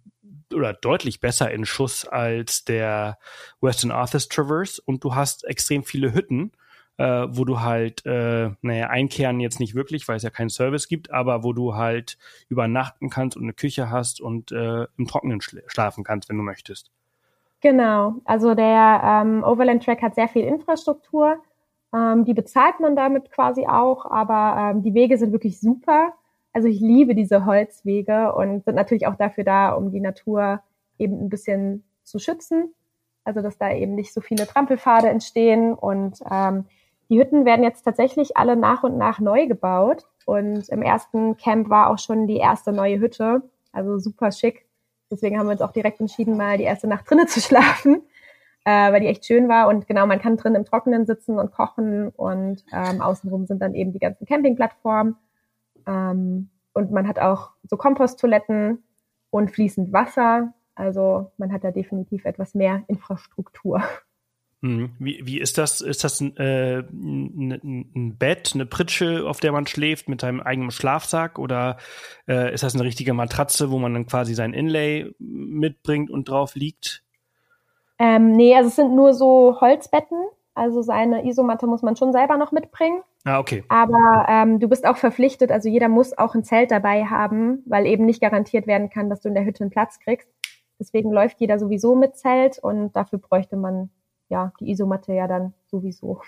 A: oder deutlich besser in Schuss als der Western Arthurs Traverse und du hast extrem viele Hütten äh, wo du halt, äh, naja, einkehren jetzt nicht wirklich, weil es ja keinen Service gibt, aber wo du halt übernachten kannst und eine Küche hast und äh, im Trockenen schla schlafen kannst, wenn du möchtest.
B: Genau, also der ähm, Overland Track hat sehr viel Infrastruktur. Ähm, die bezahlt man damit quasi auch, aber ähm, die Wege sind wirklich super. Also ich liebe diese Holzwege und sind natürlich auch dafür da, um die Natur eben ein bisschen zu schützen. Also dass da eben nicht so viele Trampelpfade entstehen und ähm, die Hütten werden jetzt tatsächlich alle nach und nach neu gebaut. Und im ersten Camp war auch schon die erste neue Hütte. Also super schick. Deswegen haben wir uns auch direkt entschieden, mal die erste Nacht drinnen zu schlafen, äh, weil die echt schön war. Und genau, man kann drin im Trockenen sitzen und kochen. Und ähm, außenrum sind dann eben die ganzen Campingplattformen. Ähm, und man hat auch so Komposttoiletten und fließend Wasser. Also man hat da definitiv etwas mehr Infrastruktur.
A: Mhm. Wie, wie ist das? Ist das ein, äh, ein, ein, Bett, eine Pritsche, auf der man schläft mit seinem eigenen Schlafsack? Oder äh, ist das eine richtige Matratze, wo man dann quasi sein Inlay mitbringt und drauf liegt?
B: Ähm, nee, also es sind nur so Holzbetten. Also seine Isomatte muss man schon selber noch mitbringen.
A: Ah, okay.
B: Aber ähm, du bist auch verpflichtet, also jeder muss auch ein Zelt dabei haben, weil eben nicht garantiert werden kann, dass du in der Hütte einen Platz kriegst. Deswegen läuft jeder sowieso mit Zelt und dafür bräuchte man ja, die Isomatte ja dann sowieso.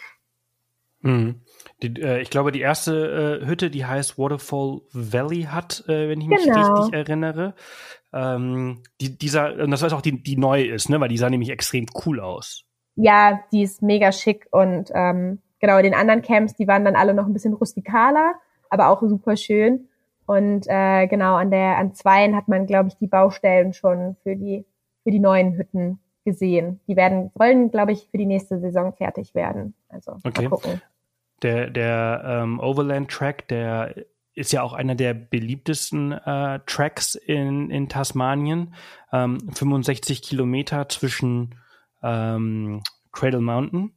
A: Mhm. Die, äh, ich glaube, die erste äh, Hütte, die heißt Waterfall Valley hat, äh, wenn ich mich genau. richtig erinnere. Ähm, die, dieser, das heißt auch, die, die neu ist, ne? Weil die sah nämlich extrem cool aus.
B: Ja, die ist mega schick und ähm, genau, den anderen Camps, die waren dann alle noch ein bisschen rustikaler, aber auch super schön. Und äh, genau, an der, an zweien hat man, glaube ich, die Baustellen schon für die, für die neuen Hütten gesehen. Die werden, wollen, glaube ich, für die nächste Saison fertig werden. Also
A: okay. mal gucken. Der, der ähm, Overland Track, der ist ja auch einer der beliebtesten äh, Tracks in, in Tasmanien. Ähm, 65 Kilometer zwischen ähm, Cradle Mountain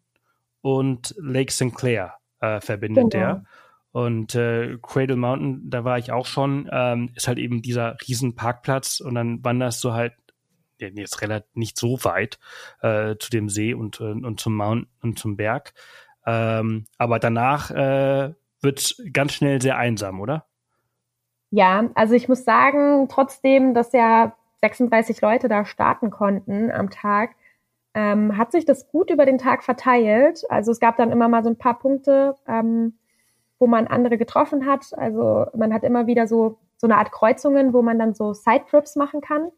A: und Lake St. Clair äh, verbindet genau. der. Und äh, Cradle Mountain, da war ich auch schon, ähm, ist halt eben dieser riesen Parkplatz und dann wanderst du halt jetzt relativ nicht so weit äh, zu dem See und, äh, und zum Mount und zum Berg. Ähm, aber danach äh, wird ganz schnell sehr einsam, oder?
B: Ja, also ich muss sagen, trotzdem, dass ja 36 Leute da starten konnten am Tag, ähm, hat sich das gut über den Tag verteilt. Also es gab dann immer mal so ein paar Punkte, ähm, wo man andere getroffen hat. Also man hat immer wieder so so eine Art Kreuzungen, wo man dann so Side-Trips machen kann.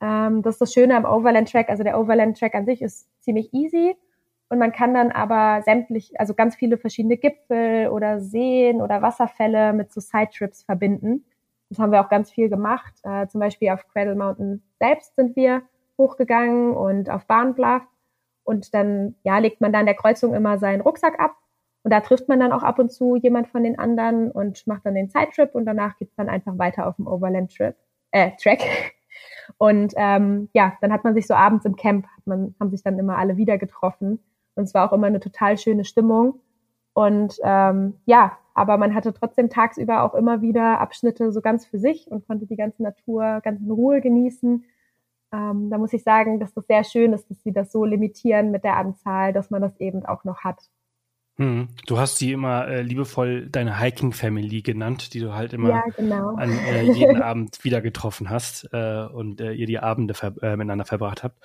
B: Ähm, das ist das Schöne am Overland Track. Also der Overland Track an sich ist ziemlich easy und man kann dann aber sämtlich, also ganz viele verschiedene Gipfel oder Seen oder Wasserfälle mit so Side-Trips verbinden. Das haben wir auch ganz viel gemacht. Äh, zum Beispiel auf Cradle Mountain selbst sind wir hochgegangen und auf Barnbluff. Und dann ja, legt man da in der Kreuzung immer seinen Rucksack ab Und da trifft man dann auch ab und zu jemand von den anderen und macht dann den Zeittrip und danach geht's dann einfach weiter auf dem Overland Trip, äh, Track. Und ähm, ja, dann hat man sich so abends im Camp, man, haben sich dann immer alle wieder getroffen. Und es war auch immer eine total schöne Stimmung. Und ähm, ja, aber man hatte trotzdem tagsüber auch immer wieder Abschnitte so ganz für sich und konnte die ganze Natur ganz in Ruhe genießen. Ähm, da muss ich sagen, dass das sehr schön ist, dass sie das so limitieren mit der Anzahl, dass man das eben auch noch hat.
A: Hm. Du hast sie immer äh, liebevoll deine Hiking Family genannt, die du halt immer
B: ja, genau.
A: an äh, jeden Abend wieder getroffen hast äh, und äh, ihr die Abende ver äh, miteinander verbracht habt.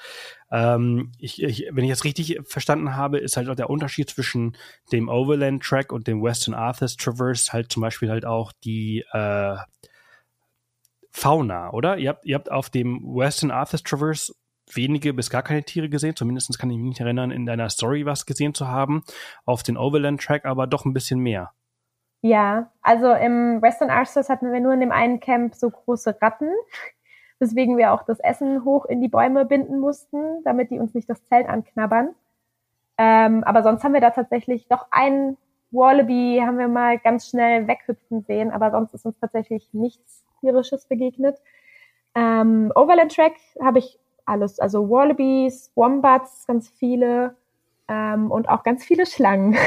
A: Ähm, ich, ich, wenn ich das richtig verstanden habe, ist halt auch der Unterschied zwischen dem Overland Track und dem Western Arthurs Traverse halt zum Beispiel halt auch die äh, Fauna, oder? Ihr habt, ihr habt auf dem Western Arthurs Traverse wenige bis gar keine Tiere gesehen. Zumindest kann ich mich nicht erinnern, in deiner Story was gesehen zu haben. Auf den Overland Track aber doch ein bisschen mehr.
B: Ja, also im Western Arthurs hatten wir nur in dem einen Camp so große Ratten, weswegen wir auch das Essen hoch in die Bäume binden mussten, damit die uns nicht das Zelt anknabbern. Ähm, aber sonst haben wir da tatsächlich doch einen Wallaby haben wir mal ganz schnell weghüpfen sehen, aber sonst ist uns tatsächlich nichts tierisches begegnet. Ähm, Overland Track habe ich alles. Also Wallabies, Wombats, ganz viele ähm, und auch ganz viele Schlangen.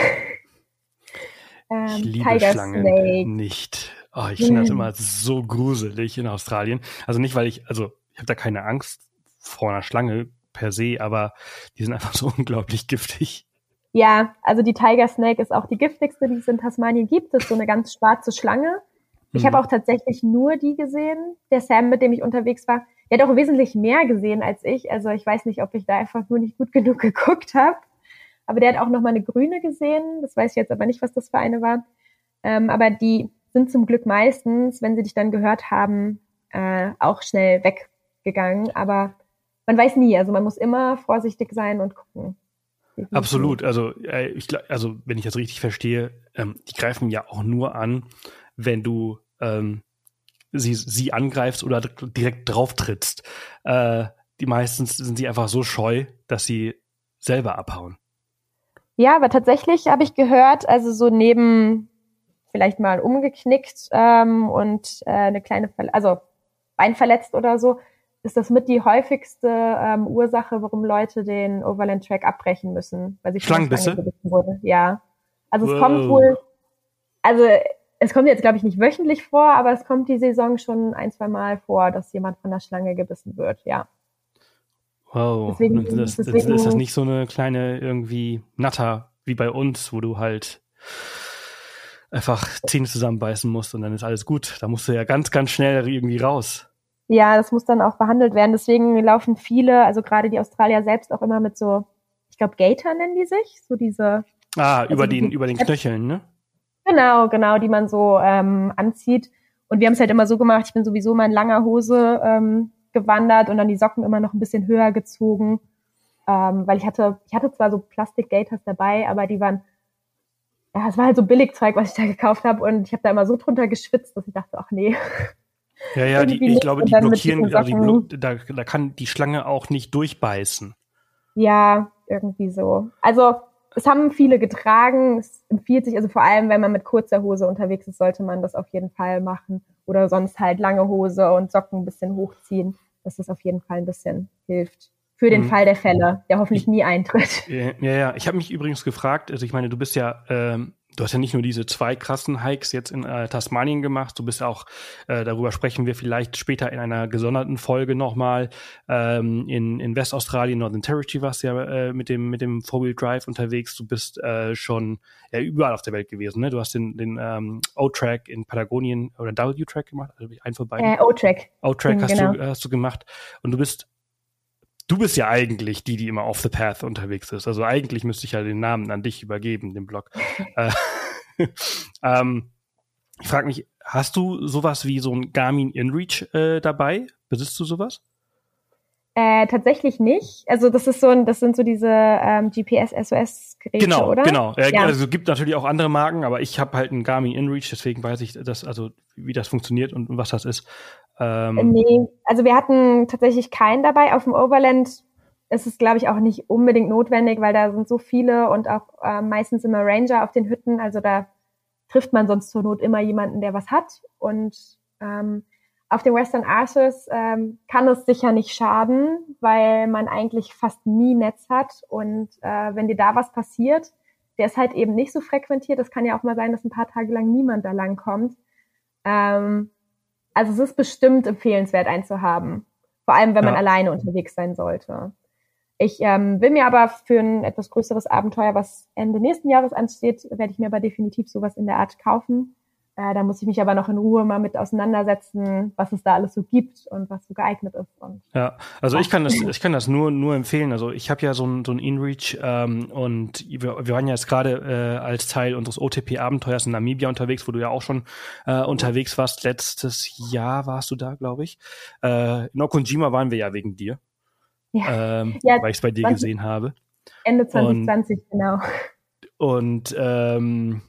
A: ähm, ich liebe Tiger Schlangen Snake. nicht. Oh, ich finde das immer so gruselig in Australien. Also nicht, weil ich, also ich habe da keine Angst vor einer Schlange per se, aber die sind einfach so unglaublich giftig.
B: Ja, also die Tiger Snake ist auch die giftigste, die es in Tasmanien gibt. Das ist so eine ganz schwarze Schlange. Ich mhm. habe auch tatsächlich nur die gesehen. Der Sam, mit dem ich unterwegs war, der hat auch wesentlich mehr gesehen als ich. Also ich weiß nicht, ob ich da einfach nur nicht gut genug geguckt habe. Aber der hat auch noch mal eine grüne gesehen. Das weiß ich jetzt aber nicht, was das für eine war. Ähm, aber die sind zum Glück meistens, wenn sie dich dann gehört haben, äh, auch schnell weggegangen. Aber man weiß nie. Also man muss immer vorsichtig sein und gucken.
A: Absolut. Also, äh, ich, also wenn ich das richtig verstehe, ähm, die greifen ja auch nur an, wenn du ähm, sie, sie angreifst oder direkt drauf trittst. Äh, die meistens sind sie einfach so scheu, dass sie selber abhauen.
B: Ja, aber tatsächlich habe ich gehört, also so neben vielleicht mal umgeknickt ähm, und äh, eine kleine, Ver also Bein verletzt oder so, ist das mit die häufigste ähm, Ursache, warum Leute den Overland Track abbrechen müssen, weil sie
A: Schlangenbisse
B: wurde. Ja, also es kommt wohl, also es kommt jetzt, glaube ich, nicht wöchentlich vor, aber es kommt die Saison schon ein, zwei Mal vor, dass jemand von der Schlange gebissen wird, ja.
A: Wow. Deswegen, das, deswegen, ist das nicht so eine kleine irgendwie Natter wie bei uns, wo du halt einfach Zähne zusammenbeißen musst und dann ist alles gut. Da musst du ja ganz, ganz schnell irgendwie raus.
B: Ja, das muss dann auch behandelt werden. Deswegen laufen viele, also gerade die Australier selbst auch immer mit so, ich glaube, Gator nennen die sich, so diese.
A: Ah, also über den, über den Knöcheln, ne?
B: Genau, genau, die man so ähm, anzieht. Und wir haben es halt immer so gemacht, ich bin sowieso immer in langer Hose ähm, gewandert und dann die Socken immer noch ein bisschen höher gezogen. Ähm, weil ich hatte, ich hatte zwar so Plastik-Gators dabei, aber die waren, ja, es war halt so Billigzeug, was ich da gekauft habe und ich habe da immer so drunter geschwitzt, dass ich dachte, ach nee.
A: Ja, ja, die, ich glaube, die blockieren, also die, da, da kann die Schlange auch nicht durchbeißen.
B: Ja, irgendwie so. Also es haben viele getragen. Es empfiehlt sich, also vor allem, wenn man mit kurzer Hose unterwegs ist, sollte man das auf jeden Fall machen. Oder sonst halt lange Hose und Socken ein bisschen hochziehen, dass das auf jeden Fall ein bisschen hilft. Für den mhm. Fall der Fälle, der hoffentlich nie eintritt.
A: Ja, ja. Ich habe mich übrigens gefragt, also ich meine, du bist ja ähm, du hast ja nicht nur diese zwei krassen Hikes jetzt in äh, Tasmanien gemacht, du bist auch, äh, darüber sprechen wir vielleicht später in einer gesonderten Folge nochmal, ähm, in, in Westaustralien, Northern Territory warst du ja äh, mit dem, mit dem Four-Wheel Drive unterwegs, du bist äh, schon ja, überall auf der Welt gewesen, ne? Du hast den, den ähm, O-Track in Patagonien oder W-Track gemacht, also ein von beiden.
B: Äh, O-Track.
A: O-Track hast, genau. du, hast du gemacht und du bist du bist ja eigentlich die, die immer off the path unterwegs ist. Also eigentlich müsste ich ja den Namen an dich übergeben, den Blog. Äh, ähm, ich frage mich, hast du sowas wie so ein Garmin InReach äh, dabei? Besitzt du sowas?
B: Äh, tatsächlich nicht. Also das ist so ein, das sind so diese ähm, GPS-SOS-Geräte,
A: genau,
B: oder?
A: Genau, ja, ja. Also gibt natürlich auch andere Marken, aber ich habe halt einen Garmin InReach, deswegen weiß ich, das, also wie das funktioniert und, und was das ist.
B: Ähm, nee, also wir hatten tatsächlich keinen dabei. Auf dem Overland es ist, glaube ich, auch nicht unbedingt notwendig, weil da sind so viele und auch äh, meistens immer Ranger auf den Hütten. Also da trifft man sonst zur Not immer jemanden, der was hat. Und ähm, auf den Western Arches ähm, kann es sicher nicht schaden, weil man eigentlich fast nie Netz hat. Und äh, wenn dir da was passiert, der ist halt eben nicht so frequentiert. Es kann ja auch mal sein, dass ein paar Tage lang niemand da lang kommt. Ähm, also es ist bestimmt empfehlenswert, einen zu haben. Vor allem, wenn ja. man alleine unterwegs sein sollte. Ich ähm, will mir aber für ein etwas größeres Abenteuer, was Ende nächsten Jahres ansteht, werde ich mir aber definitiv sowas in der Art kaufen. Äh, da muss ich mich aber noch in Ruhe mal mit auseinandersetzen, was es da alles so gibt und was so geeignet ist. Und
A: ja, also ich kann das, ich kann das nur nur empfehlen. Also ich habe ja so ein so ein InReach ähm, und wir, wir waren ja jetzt gerade äh, als Teil unseres OTP-Abenteuers in Namibia unterwegs, wo du ja auch schon äh, unterwegs warst. Letztes Jahr warst du da, glaube ich. Äh, in Okunjima waren wir ja wegen dir, ja. Ähm, ja, weil ich es bei dir 20, gesehen habe.
B: Ende 2020 und, genau.
A: Und ähm,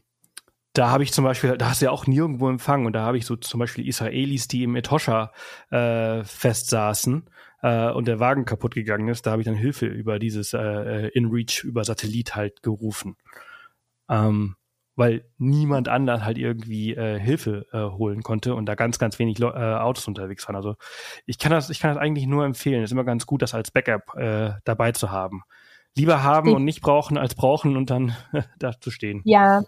A: da habe ich zum Beispiel, da hast du ja auch nirgendwo empfangen und da habe ich so zum Beispiel Israelis, die im Etosha äh, festsaßen äh, und der Wagen kaputt gegangen ist, da habe ich dann Hilfe über dieses äh, InReach über Satellit halt gerufen. Ähm, weil niemand anderen halt irgendwie äh, Hilfe äh, holen konnte und da ganz, ganz wenig äh, Autos unterwegs waren. Also ich kann das, ich kann das eigentlich nur empfehlen. Es ist immer ganz gut, das als Backup äh, dabei zu haben. Lieber haben und nicht brauchen als brauchen und dann da zu stehen.
B: Ja,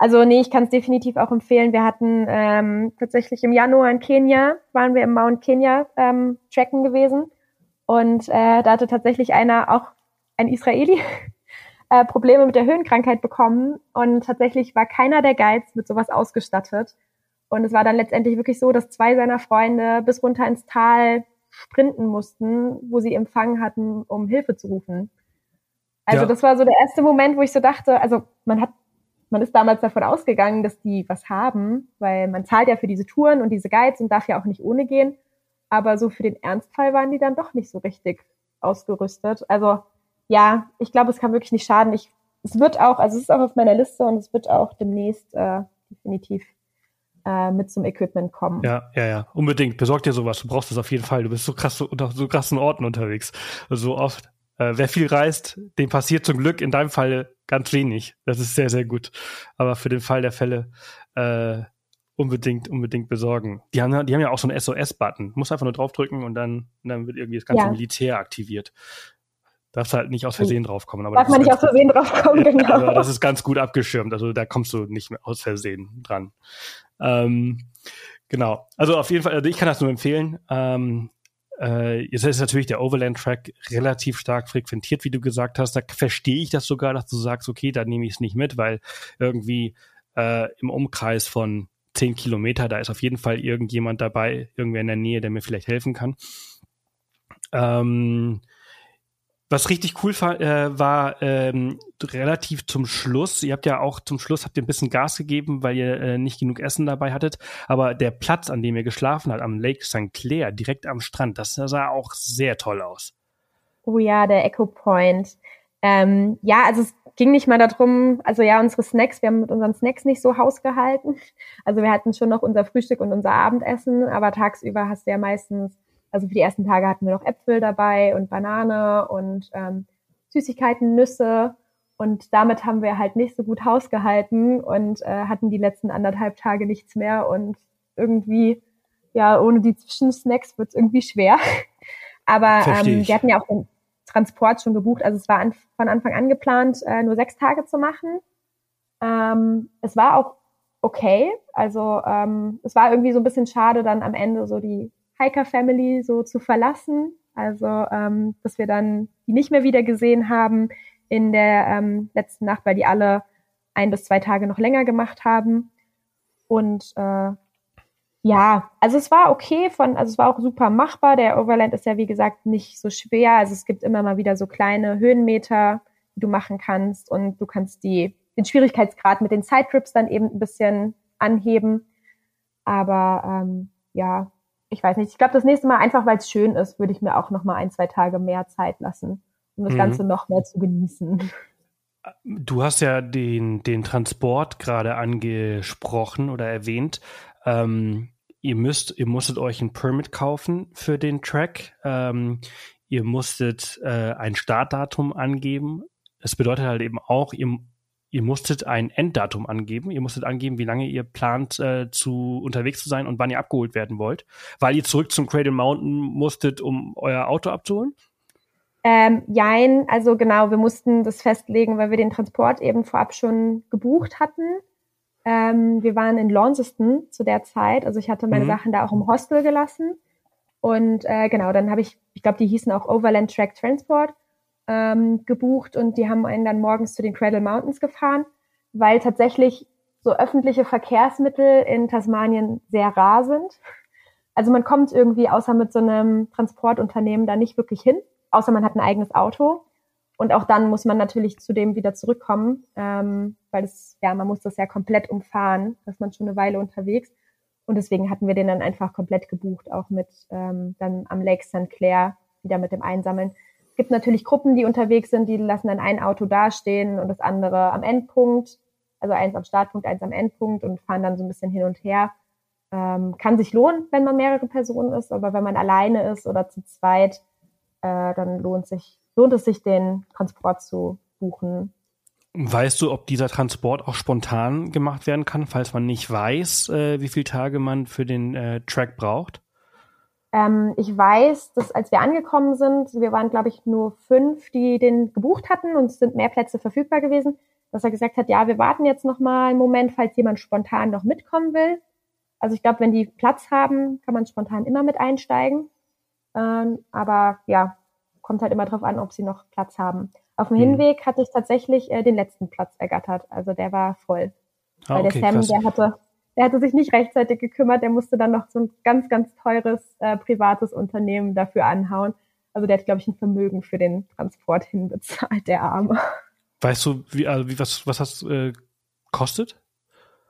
B: also nee, ich kann es definitiv auch empfehlen. Wir hatten ähm, tatsächlich im Januar in Kenia, waren wir im Mount Kenya ähm, tracken gewesen. Und äh, da hatte tatsächlich einer, auch ein Israeli, äh, Probleme mit der Höhenkrankheit bekommen. Und tatsächlich war keiner der Guides mit sowas ausgestattet. Und es war dann letztendlich wirklich so, dass zwei seiner Freunde bis runter ins Tal sprinten mussten, wo sie Empfang hatten, um Hilfe zu rufen. Also ja. das war so der erste Moment, wo ich so dachte, also man hat man ist damals davon ausgegangen, dass die was haben, weil man zahlt ja für diese Touren und diese Guides und darf ja auch nicht ohne gehen. Aber so für den Ernstfall waren die dann doch nicht so richtig ausgerüstet. Also ja, ich glaube, es kann wirklich nicht schaden. Ich, es wird auch, also es ist auch auf meiner Liste und es wird auch demnächst äh, definitiv äh, mit zum Equipment kommen.
A: Ja, ja, ja, unbedingt. Besorg dir sowas. Du brauchst das auf jeden Fall. Du bist so krass unter so krassen Orten unterwegs. So oft. Äh, wer viel reist, dem passiert zum Glück in deinem Fall ganz wenig. Das ist sehr, sehr gut. Aber für den Fall der Fälle äh, unbedingt, unbedingt besorgen. Die haben, die haben ja auch so einen SOS-Button. Muss einfach nur draufdrücken und dann, und dann wird irgendwie das ganze ja. Militär aktiviert. Darfst halt nicht aus Versehen draufkommen. Aber
B: Darf man nicht aus Versehen draufkommen, genau.
A: Also das ist ganz gut abgeschirmt. Also da kommst du nicht mehr aus Versehen dran. Ähm, genau. Also auf jeden Fall, also ich kann das nur empfehlen. Ähm, äh, jetzt ist natürlich der Overland-Track relativ stark frequentiert, wie du gesagt hast. Da verstehe ich das sogar, dass du sagst, okay, da nehme ich es nicht mit, weil irgendwie äh, im Umkreis von zehn Kilometer, da ist auf jeden Fall irgendjemand dabei, irgendwer in der Nähe, der mir vielleicht helfen kann. Ähm, was richtig cool war, äh, war ähm, relativ zum Schluss. Ihr habt ja auch zum Schluss habt ihr ein bisschen Gas gegeben, weil ihr äh, nicht genug Essen dabei hattet. Aber der Platz, an dem ihr geschlafen habt, am Lake St. Clair, direkt am Strand, das sah auch sehr toll aus.
B: Oh ja, der Echo Point. Ähm, ja, also es ging nicht mal darum, also ja, unsere Snacks, wir haben mit unseren Snacks nicht so hausgehalten. Also wir hatten schon noch unser Frühstück und unser Abendessen, aber tagsüber hast du ja meistens also für die ersten Tage hatten wir noch Äpfel dabei und Banane und ähm, Süßigkeiten, Nüsse. Und damit haben wir halt nicht so gut Haus gehalten und äh, hatten die letzten anderthalb Tage nichts mehr. Und irgendwie, ja, ohne die Zwischensnacks wird es irgendwie schwer. Aber ähm, wir hatten ja auch den Transport schon gebucht. Also es war an, von Anfang an geplant, äh, nur sechs Tage zu machen. Ähm, es war auch okay. Also ähm, es war irgendwie so ein bisschen schade, dann am Ende so die Hiker Family so zu verlassen. Also, ähm, dass wir dann die nicht mehr wieder gesehen haben in der ähm, letzten Nacht, weil die alle ein bis zwei Tage noch länger gemacht haben. Und äh, ja, also es war okay von, also es war auch super machbar. Der Overland ist ja wie gesagt nicht so schwer. Also es gibt immer mal wieder so kleine Höhenmeter, die du machen kannst und du kannst die den Schwierigkeitsgrad mit den Sidetrips dann eben ein bisschen anheben. Aber ähm, ja, ich weiß nicht, ich glaube, das nächste Mal einfach, weil es schön ist, würde ich mir auch noch mal ein, zwei Tage mehr Zeit lassen, um das mhm. Ganze noch mehr zu genießen.
A: Du hast ja den, den Transport gerade angesprochen oder erwähnt. Ähm, ihr müsst, ihr musstet euch ein Permit kaufen für den Track. Ähm, ihr musstet äh, ein Startdatum angeben. Das bedeutet halt eben auch, ihr, ihr musstet ein Enddatum angeben. Ihr musstet angeben, wie lange ihr plant, äh, zu unterwegs zu sein und wann ihr abgeholt werden wollt, weil ihr zurück zum Cradle Mountain musstet, um euer Auto abzuholen.
B: Ähm, jein, also genau, wir mussten das festlegen, weil wir den Transport eben vorab schon gebucht hatten. Ähm, wir waren in Launceston zu der Zeit, also ich hatte meine mhm. Sachen da auch im Hostel gelassen. Und äh, genau, dann habe ich, ich glaube, die hießen auch Overland Track Transport, ähm, gebucht und die haben einen dann morgens zu den Cradle Mountains gefahren, weil tatsächlich so öffentliche Verkehrsmittel in Tasmanien sehr rar sind. Also man kommt irgendwie außer mit so einem Transportunternehmen da nicht wirklich hin außer man hat ein eigenes Auto. Und auch dann muss man natürlich zu dem wieder zurückkommen, ähm, weil es, ja, man muss das ja komplett umfahren, dass man schon eine Weile unterwegs. Und deswegen hatten wir den dann einfach komplett gebucht, auch mit ähm, dann am Lake St. Clair wieder mit dem Einsammeln. Es gibt natürlich Gruppen, die unterwegs sind, die lassen dann ein Auto dastehen und das andere am Endpunkt, also eins am Startpunkt, eins am Endpunkt und fahren dann so ein bisschen hin und her. Ähm, kann sich lohnen, wenn man mehrere Personen ist, aber wenn man alleine ist oder zu zweit, äh, dann lohnt sich, lohnt es sich, den Transport zu buchen.
A: Weißt du, ob dieser Transport auch spontan gemacht werden kann, falls man nicht weiß, äh, wie viele Tage man für den äh, Track braucht?
B: Ähm, ich weiß, dass als wir angekommen sind, wir waren, glaube ich, nur fünf, die den gebucht hatten und es sind mehr Plätze verfügbar gewesen, dass er gesagt hat, ja, wir warten jetzt noch mal einen Moment, falls jemand spontan noch mitkommen will. Also ich glaube, wenn die Platz haben, kann man spontan immer mit einsteigen. Ähm, aber ja, kommt halt immer drauf an, ob sie noch Platz haben. Auf dem mhm. Hinweg hatte ich tatsächlich äh, den letzten Platz ergattert. Also der war voll. Ah, Weil okay, der Sam, krass. der hatte, der hatte sich nicht rechtzeitig gekümmert, der musste dann noch so ein ganz, ganz teures äh, privates Unternehmen dafür anhauen. Also der hat, glaube ich, ein Vermögen für den Transport hinbezahlt, der Arme.
A: Weißt du, wie, also wie was, was das äh, kostet?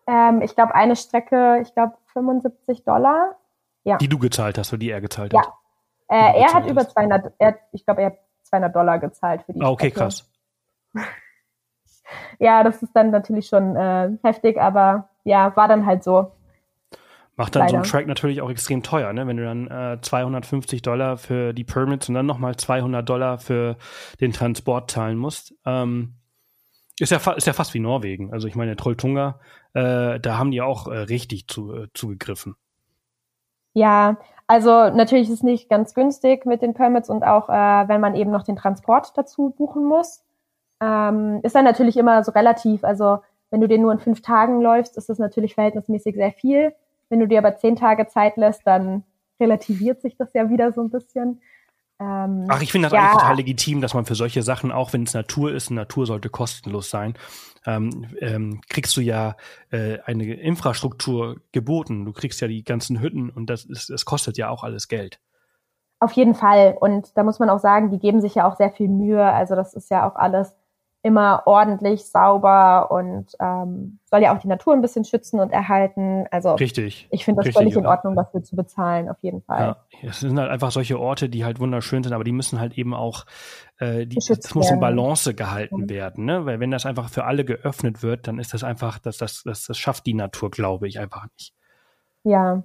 B: Ähm, ich glaube, eine Strecke, ich glaube, 75 Dollar.
A: Ja. Die du gezahlt hast oder die er gezahlt hat?
B: Ja, äh, er hat über 200, er, ich glaube, er hat 200 Dollar gezahlt für die.
A: Ah, okay, Strecke. krass.
B: ja, das ist dann natürlich schon äh, heftig, aber ja, war dann halt so.
A: Macht dann Leider. so ein Track natürlich auch extrem teuer, ne? Wenn du dann äh, 250 Dollar für die Permits und dann nochmal 200 Dollar für den Transport zahlen musst. Ähm, ist ja, ist ja fast wie Norwegen. Also ich meine, Trolltunga, äh, da haben die auch äh, richtig zu, äh, zugegriffen.
B: Ja, also natürlich ist es nicht ganz günstig mit den Permits und auch äh, wenn man eben noch den Transport dazu buchen muss, ähm, ist dann natürlich immer so relativ. Also wenn du den nur in fünf Tagen läufst, ist das natürlich verhältnismäßig sehr viel. Wenn du dir aber zehn Tage Zeit lässt, dann relativiert sich das ja wieder so ein bisschen.
A: Ähm, Ach, ich finde das ja. eigentlich total legitim, dass man für solche Sachen, auch wenn es Natur ist, Natur sollte kostenlos sein, ähm, ähm, kriegst du ja äh, eine Infrastruktur geboten. Du kriegst ja die ganzen Hütten und das, ist, das kostet ja auch alles Geld.
B: Auf jeden Fall. Und da muss man auch sagen, die geben sich ja auch sehr viel Mühe. Also das ist ja auch alles immer ordentlich, sauber und ähm, soll ja auch die Natur ein bisschen schützen und erhalten. Also
A: richtig.
B: Ich finde das
A: richtig,
B: völlig in Ordnung, dafür zu bezahlen, auf jeden Fall.
A: Ja, es sind halt einfach solche Orte, die halt wunderschön sind, aber die müssen halt eben auch, äh, die, das muss in Balance gehalten mhm. werden, ne? Weil wenn das einfach für alle geöffnet wird, dann ist das einfach, das, das, das, das schafft die Natur, glaube ich, einfach nicht.
B: Ja,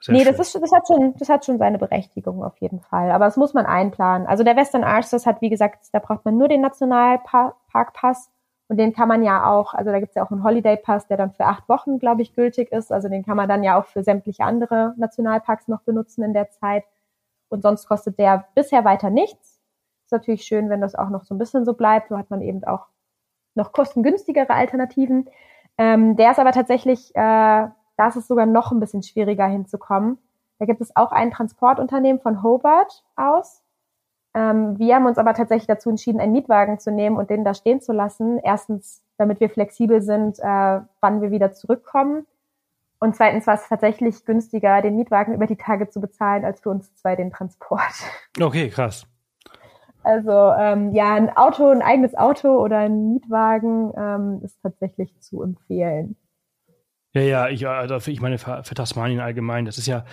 B: sehr nee, das, ist, das, hat schon, das hat schon seine Berechtigung auf jeden Fall. Aber das muss man einplanen. Also der Western Arch, das hat, wie gesagt, da braucht man nur den Nationalparkpass. Und den kann man ja auch, also da gibt's ja auch einen Holiday Pass, der dann für acht Wochen, glaube ich, gültig ist. Also den kann man dann ja auch für sämtliche andere Nationalparks noch benutzen in der Zeit. Und sonst kostet der bisher weiter nichts. Ist natürlich schön, wenn das auch noch so ein bisschen so bleibt. So hat man eben auch noch kostengünstigere Alternativen. Ähm, der ist aber tatsächlich äh, da ist es sogar noch ein bisschen schwieriger hinzukommen. Da gibt es auch ein Transportunternehmen von Hobart aus. Ähm, wir haben uns aber tatsächlich dazu entschieden, einen Mietwagen zu nehmen und den da stehen zu lassen. Erstens, damit wir flexibel sind, äh, wann wir wieder zurückkommen. Und zweitens war es tatsächlich günstiger, den Mietwagen über die Tage zu bezahlen, als für uns zwei den Transport.
A: Okay, krass.
B: Also ähm, ja, ein Auto, ein eigenes Auto oder ein Mietwagen ähm, ist tatsächlich zu empfehlen.
A: Ja, ja, ich, also ich meine, für, für Tasmanien allgemein, das ist ja,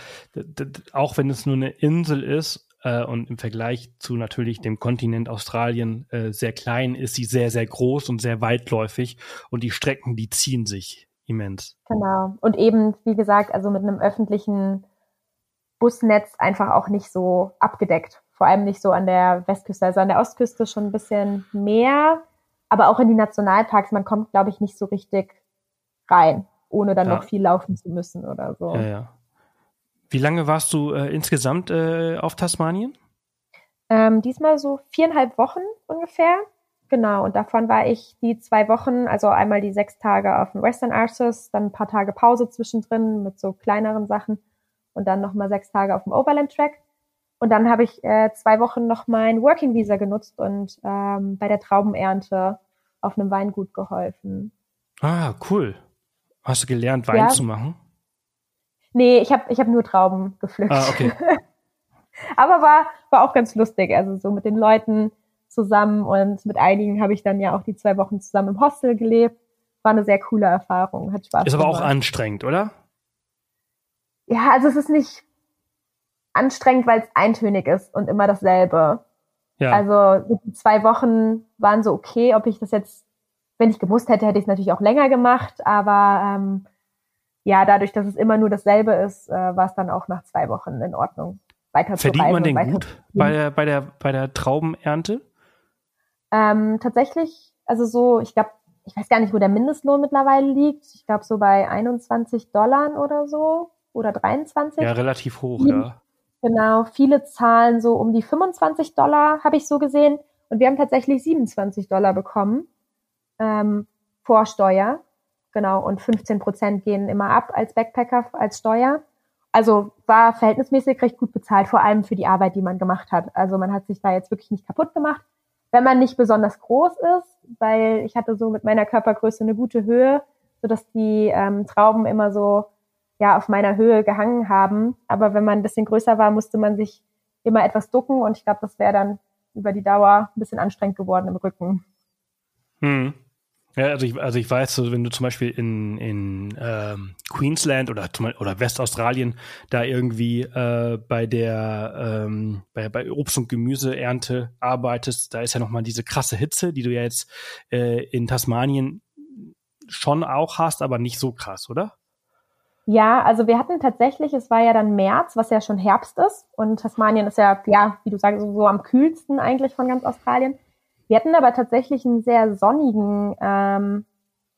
A: auch wenn es nur eine Insel ist äh, und im Vergleich zu natürlich dem Kontinent Australien äh, sehr klein, ist sie sehr, sehr groß und sehr weitläufig und die Strecken, die ziehen sich immens.
B: Genau. Und eben, wie gesagt, also mit einem öffentlichen Busnetz einfach auch nicht so abgedeckt vor allem nicht so an der Westküste, also an der Ostküste schon ein bisschen mehr, aber auch in die Nationalparks, man kommt, glaube ich, nicht so richtig rein, ohne dann ja. noch viel laufen zu müssen oder so.
A: Ja, ja. Wie lange warst du äh, insgesamt äh, auf Tasmanien?
B: Ähm, diesmal so viereinhalb Wochen ungefähr. Genau, und davon war ich die zwei Wochen, also einmal die sechs Tage auf dem Western Arces, dann ein paar Tage Pause zwischendrin mit so kleineren Sachen und dann nochmal sechs Tage auf dem Overland Track. Und dann habe ich äh, zwei Wochen noch mein Working Visa genutzt und ähm, bei der Traubenernte auf einem Weingut geholfen.
A: Ah, cool. Hast du gelernt, Wein ja. zu machen?
B: Nee, ich habe ich hab nur Trauben gepflückt.
A: Ah, okay.
B: Aber war, war auch ganz lustig. Also so mit den Leuten zusammen und mit einigen habe ich dann ja auch die zwei Wochen zusammen im Hostel gelebt. War eine sehr coole Erfahrung, hat Spaß
A: Ist aber auch anstrengend, oder?
B: Ja, also es ist nicht anstrengend, weil es eintönig ist und immer dasselbe. Ja. Also die zwei Wochen waren so okay, ob ich das jetzt, wenn ich gewusst hätte, hätte ich es natürlich auch länger gemacht, aber ähm, ja, dadurch, dass es immer nur dasselbe ist, äh, war es dann auch nach zwei Wochen in Ordnung.
A: Weiter Verdient man den gut bei der, bei der, bei der Traubenernte?
B: Ähm, tatsächlich, also so, ich glaube, ich weiß gar nicht, wo der Mindestlohn mittlerweile liegt. Ich glaube so bei 21 Dollar oder so oder 23.
A: Ja, relativ hoch, viele, ja.
B: Genau, viele zahlen so um die 25 Dollar, habe ich so gesehen. Und wir haben tatsächlich 27 Dollar bekommen ähm, vor Steuer. Genau, und 15 Prozent gehen immer ab als Backpacker, als Steuer. Also war verhältnismäßig recht gut bezahlt, vor allem für die Arbeit, die man gemacht hat. Also man hat sich da jetzt wirklich nicht kaputt gemacht. Wenn man nicht besonders groß ist, weil ich hatte so mit meiner Körpergröße eine gute Höhe, sodass die ähm, Trauben immer so ja auf meiner Höhe gehangen haben. Aber wenn man ein bisschen größer war, musste man sich immer etwas ducken und ich glaube, das wäre dann über die Dauer ein bisschen anstrengend geworden im Rücken.
A: Hm. Ja, also ich, also ich weiß, wenn du zum Beispiel in, in ähm, Queensland oder, oder Westaustralien da irgendwie äh, bei der ähm, bei, bei Obst- und Gemüseernte arbeitest, da ist ja nochmal diese krasse Hitze, die du ja jetzt äh, in Tasmanien schon auch hast, aber nicht so krass, oder?
B: Ja, also wir hatten tatsächlich, es war ja dann März, was ja schon Herbst ist und Tasmanien ist ja, ja, wie du sagst, so am kühlsten eigentlich von ganz Australien. Wir hatten aber tatsächlich einen sehr sonnigen ähm,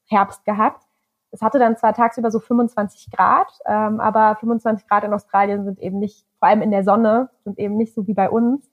B: Herbst gehabt. Es hatte dann zwar tagsüber so 25 Grad, ähm, aber 25 Grad in Australien sind eben nicht, vor allem in der Sonne, sind eben nicht so wie bei uns.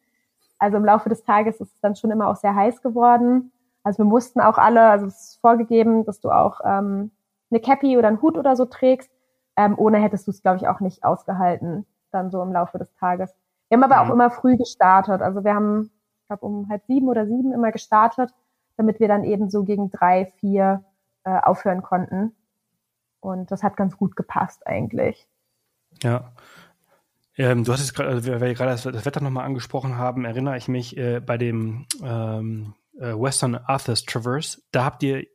B: Also im Laufe des Tages ist es dann schon immer auch sehr heiß geworden. Also wir mussten auch alle, also es ist vorgegeben, dass du auch ähm, eine Cappy oder einen Hut oder so trägst. Ähm, ohne hättest du es, glaube ich, auch nicht ausgehalten, dann so im Laufe des Tages. Wir haben aber mhm. auch immer früh gestartet. Also wir haben glaube um halb sieben oder sieben immer gestartet, damit wir dann eben so gegen drei, vier äh, aufhören konnten. Und das hat ganz gut gepasst eigentlich.
A: Ja. Ähm, du hast jetzt gerade, also, weil wir gerade das, das Wetter nochmal angesprochen haben, erinnere ich mich äh, bei dem ähm, äh, Western Arthurs Traverse, da habt ihr,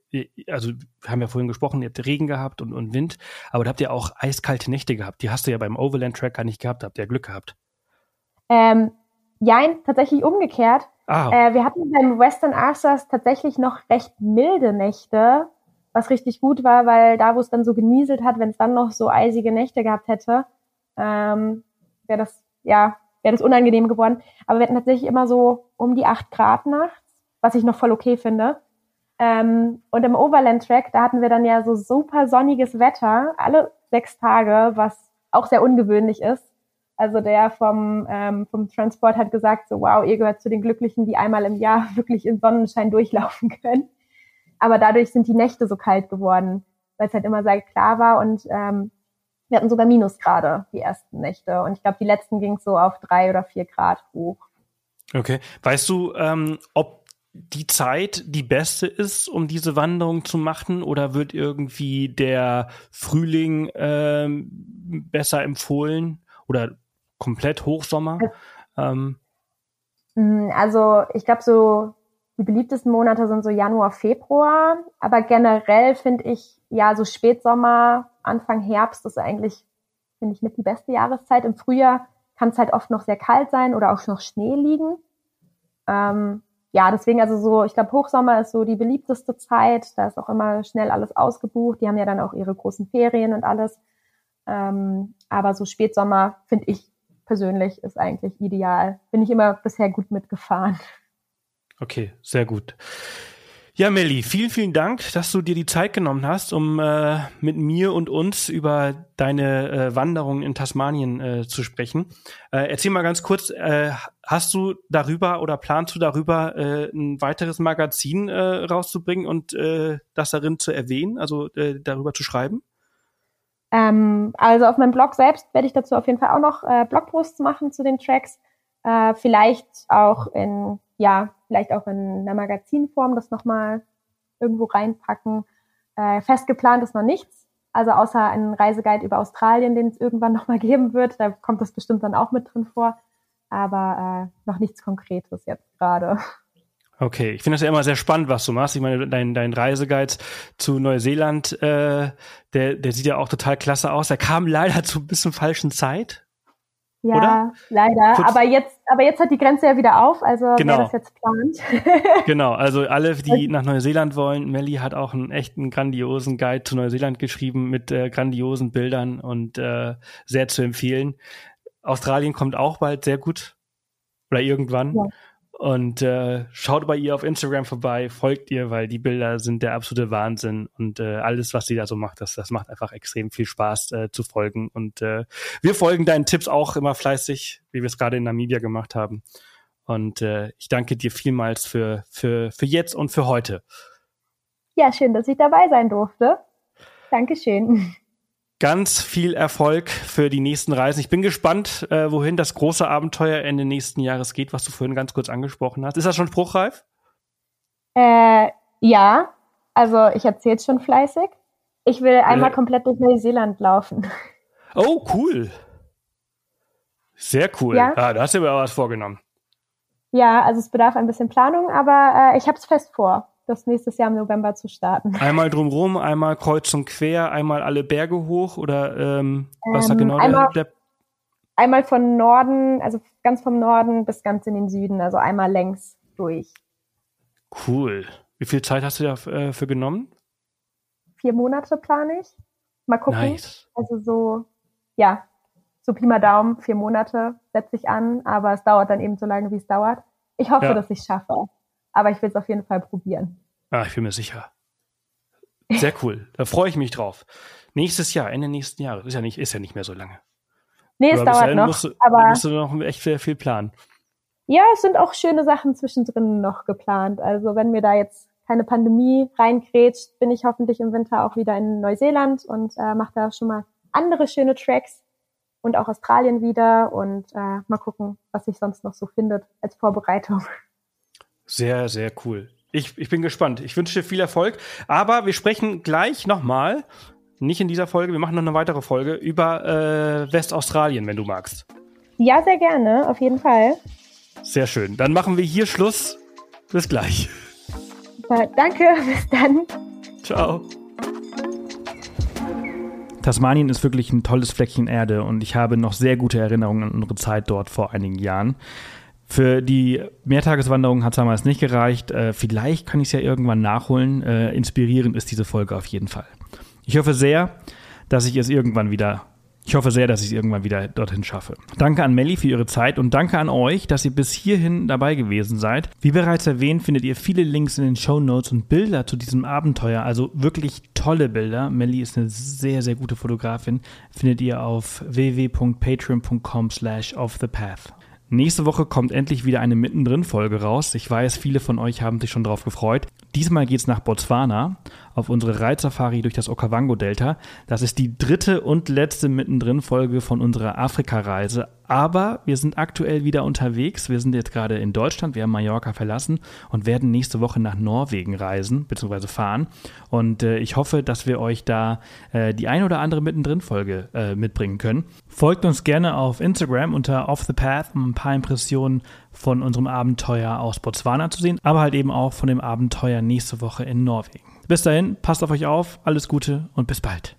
A: also wir haben ja vorhin gesprochen, ihr habt Regen gehabt und, und Wind, aber da habt ihr auch eiskalte Nächte gehabt. Die hast du ja beim Overland Track gar nicht gehabt, da habt ihr Glück gehabt.
B: Ähm, Jein, tatsächlich umgekehrt. Ah. Äh, wir hatten beim Western Arthurs tatsächlich noch recht milde Nächte, was richtig gut war, weil da, wo es dann so genieselt hat, wenn es dann noch so eisige Nächte gehabt hätte, ähm, wäre das, ja, wäre das unangenehm geworden. Aber wir hatten tatsächlich immer so um die acht Grad nachts, was ich noch voll okay finde. Ähm, und im Overland Track, da hatten wir dann ja so super sonniges Wetter, alle sechs Tage, was auch sehr ungewöhnlich ist. Also der vom, ähm, vom Transport hat gesagt, so wow, ihr gehört zu den Glücklichen, die einmal im Jahr wirklich in Sonnenschein durchlaufen können. Aber dadurch sind die Nächte so kalt geworden, weil es halt immer sehr klar war und ähm, wir hatten sogar Minusgrade die ersten Nächte. Und ich glaube, die letzten ging so auf drei oder vier Grad hoch.
A: Okay. Weißt du, ähm, ob die Zeit die beste ist, um diese Wanderung zu machen, oder wird irgendwie der Frühling ähm, besser empfohlen? Oder komplett Hochsommer? Ähm.
B: Mm, also ich glaube, so die beliebtesten Monate sind so Januar, Februar. Aber generell finde ich, ja, so Spätsommer, Anfang Herbst ist eigentlich, finde ich, mit die beste Jahreszeit. Im Frühjahr kann es halt oft noch sehr kalt sein oder auch noch Schnee liegen. Ähm, ja, deswegen also so, ich glaube, Hochsommer ist so die beliebteste Zeit. Da ist auch immer schnell alles ausgebucht. Die haben ja dann auch ihre großen Ferien und alles. Ähm, aber so Spätsommer finde ich persönlich ist eigentlich ideal. Bin ich immer bisher gut mitgefahren.
A: Okay, sehr gut. Ja, Melli, vielen, vielen Dank, dass du dir die Zeit genommen hast, um äh, mit mir und uns über deine äh, Wanderung in Tasmanien äh, zu sprechen. Äh, erzähl mal ganz kurz, äh, hast du darüber oder planst du darüber, äh, ein weiteres Magazin äh, rauszubringen und äh, das darin zu erwähnen, also äh, darüber zu schreiben?
B: Ähm, also auf meinem Blog selbst werde ich dazu auf jeden Fall auch noch äh, Blogposts machen zu den Tracks. Äh, vielleicht auch in, ja, vielleicht auch in einer Magazinform das nochmal irgendwo reinpacken. Äh, fest ist noch nichts. Also außer einen Reiseguide über Australien, den es irgendwann nochmal geben wird. Da kommt das bestimmt dann auch mit drin vor. Aber äh, noch nichts Konkretes jetzt gerade.
A: Okay, ich finde das ja immer sehr spannend, was du machst. Ich meine, dein, dein Reiseguide zu Neuseeland, äh, der, der sieht ja auch total klasse aus. Der kam leider zu ein bisschen falschen Zeit.
B: Ja,
A: oder?
B: leider. Kurz. Aber jetzt, aber jetzt hat die Grenze ja wieder auf, also genau. wer das jetzt plant.
A: genau, also alle, die nach Neuseeland wollen, Melly hat auch einen echten grandiosen Guide zu Neuseeland geschrieben mit äh, grandiosen Bildern und äh, sehr zu empfehlen. Australien kommt auch bald sehr gut. Oder irgendwann. Ja. Und äh, schaut bei ihr auf Instagram vorbei, folgt ihr, weil die Bilder sind der absolute Wahnsinn. Und äh, alles, was sie da so macht, das, das macht einfach extrem viel Spaß äh, zu folgen. Und äh, wir folgen deinen Tipps auch immer fleißig, wie wir es gerade in Namibia gemacht haben. Und äh, ich danke dir vielmals für, für, für jetzt und für heute.
B: Ja, schön, dass ich dabei sein durfte. Dankeschön
A: ganz viel Erfolg für die nächsten Reisen. Ich bin gespannt, äh, wohin das große Abenteuer Ende nächsten Jahres geht, was du vorhin ganz kurz angesprochen hast. Ist das schon spruchreif?
B: Äh, ja, also ich erzähle es schon fleißig. Ich will einmal äh. komplett durch Neuseeland laufen.
A: Oh, cool. Sehr cool. Ja, ah, da hast du aber was vorgenommen.
B: Ja, also es bedarf ein bisschen Planung, aber äh, ich habe es fest vor das nächstes Jahr im November zu starten.
A: Einmal drumrum, einmal kreuz und quer, einmal alle Berge hoch oder ähm, was ähm, da genau
B: einmal,
A: der, der
B: Einmal von Norden, also ganz vom Norden bis ganz in den Süden, also einmal längs durch.
A: Cool. Wie viel Zeit hast du dafür äh, genommen?
B: Vier Monate plane ich. Mal gucken.
A: Nice.
B: Also so, ja, so Pi mal Daumen, vier Monate setze ich an, aber es dauert dann eben so lange, wie es dauert. Ich hoffe, ja. dass ich es schaffe aber ich will es auf jeden Fall probieren.
A: Ah, ich bin mir sicher. Sehr cool. Da freue ich mich drauf. Nächstes Jahr, Ende nächsten Jahres. Ist ja nicht, ist ja nicht mehr so lange.
B: Nee, es dauert noch.
A: Musst du,
B: aber
A: musst du noch echt sehr viel planen.
B: Ja, es sind auch schöne Sachen zwischendrin noch geplant. Also wenn mir da jetzt keine Pandemie reinkrätscht, bin ich hoffentlich im Winter auch wieder in Neuseeland und äh, mache da schon mal andere schöne Tracks und auch Australien wieder und äh, mal gucken, was sich sonst noch so findet als Vorbereitung.
A: Sehr, sehr cool. Ich, ich bin gespannt. Ich wünsche dir viel Erfolg. Aber wir sprechen gleich nochmal, nicht in dieser Folge, wir machen noch eine weitere Folge über äh, Westaustralien, wenn du magst.
B: Ja, sehr gerne, auf jeden Fall.
A: Sehr schön. Dann machen wir hier Schluss. Bis gleich.
B: Super, danke, bis dann.
A: Ciao. Tasmanien ist wirklich ein tolles Fleckchen Erde und ich habe noch sehr gute Erinnerungen an unsere Zeit dort vor einigen Jahren. Für die Mehrtageswanderung hat es damals nicht gereicht. Äh, vielleicht kann ich es ja irgendwann nachholen. Äh, inspirierend ist diese Folge auf jeden Fall. Ich hoffe sehr, dass ich es irgendwann wieder ich hoffe sehr, dass ich es irgendwann wieder dorthin schaffe. Danke an Melli für ihre Zeit und danke an euch, dass ihr bis hierhin dabei gewesen seid. Wie bereits erwähnt, findet ihr viele Links in den Show Notes und Bilder zu diesem Abenteuer, also wirklich tolle Bilder. Melli ist eine sehr, sehr gute Fotografin. Findet ihr auf www.patreon.com slash off the path. Nächste Woche kommt endlich wieder eine Mittendrin-Folge raus. Ich weiß, viele von euch haben sich schon darauf gefreut. Diesmal geht es nach Botswana auf unsere Reitsafari durch das Okavango-Delta. Das ist die dritte und letzte Mittendrin-Folge von unserer Afrika-Reise. Aber wir sind aktuell wieder unterwegs. Wir sind jetzt gerade in Deutschland. Wir haben Mallorca verlassen und werden nächste Woche nach Norwegen reisen bzw. fahren. Und äh, ich hoffe, dass wir euch da äh, die ein oder andere Mittendrin-Folge äh, mitbringen können. Folgt uns gerne auf Instagram unter Off the Path, um ein paar Impressionen von unserem Abenteuer aus Botswana zu sehen, aber halt eben auch von dem Abenteuer nächste Woche in Norwegen. Bis dahin, passt auf euch auf, alles Gute und bis bald.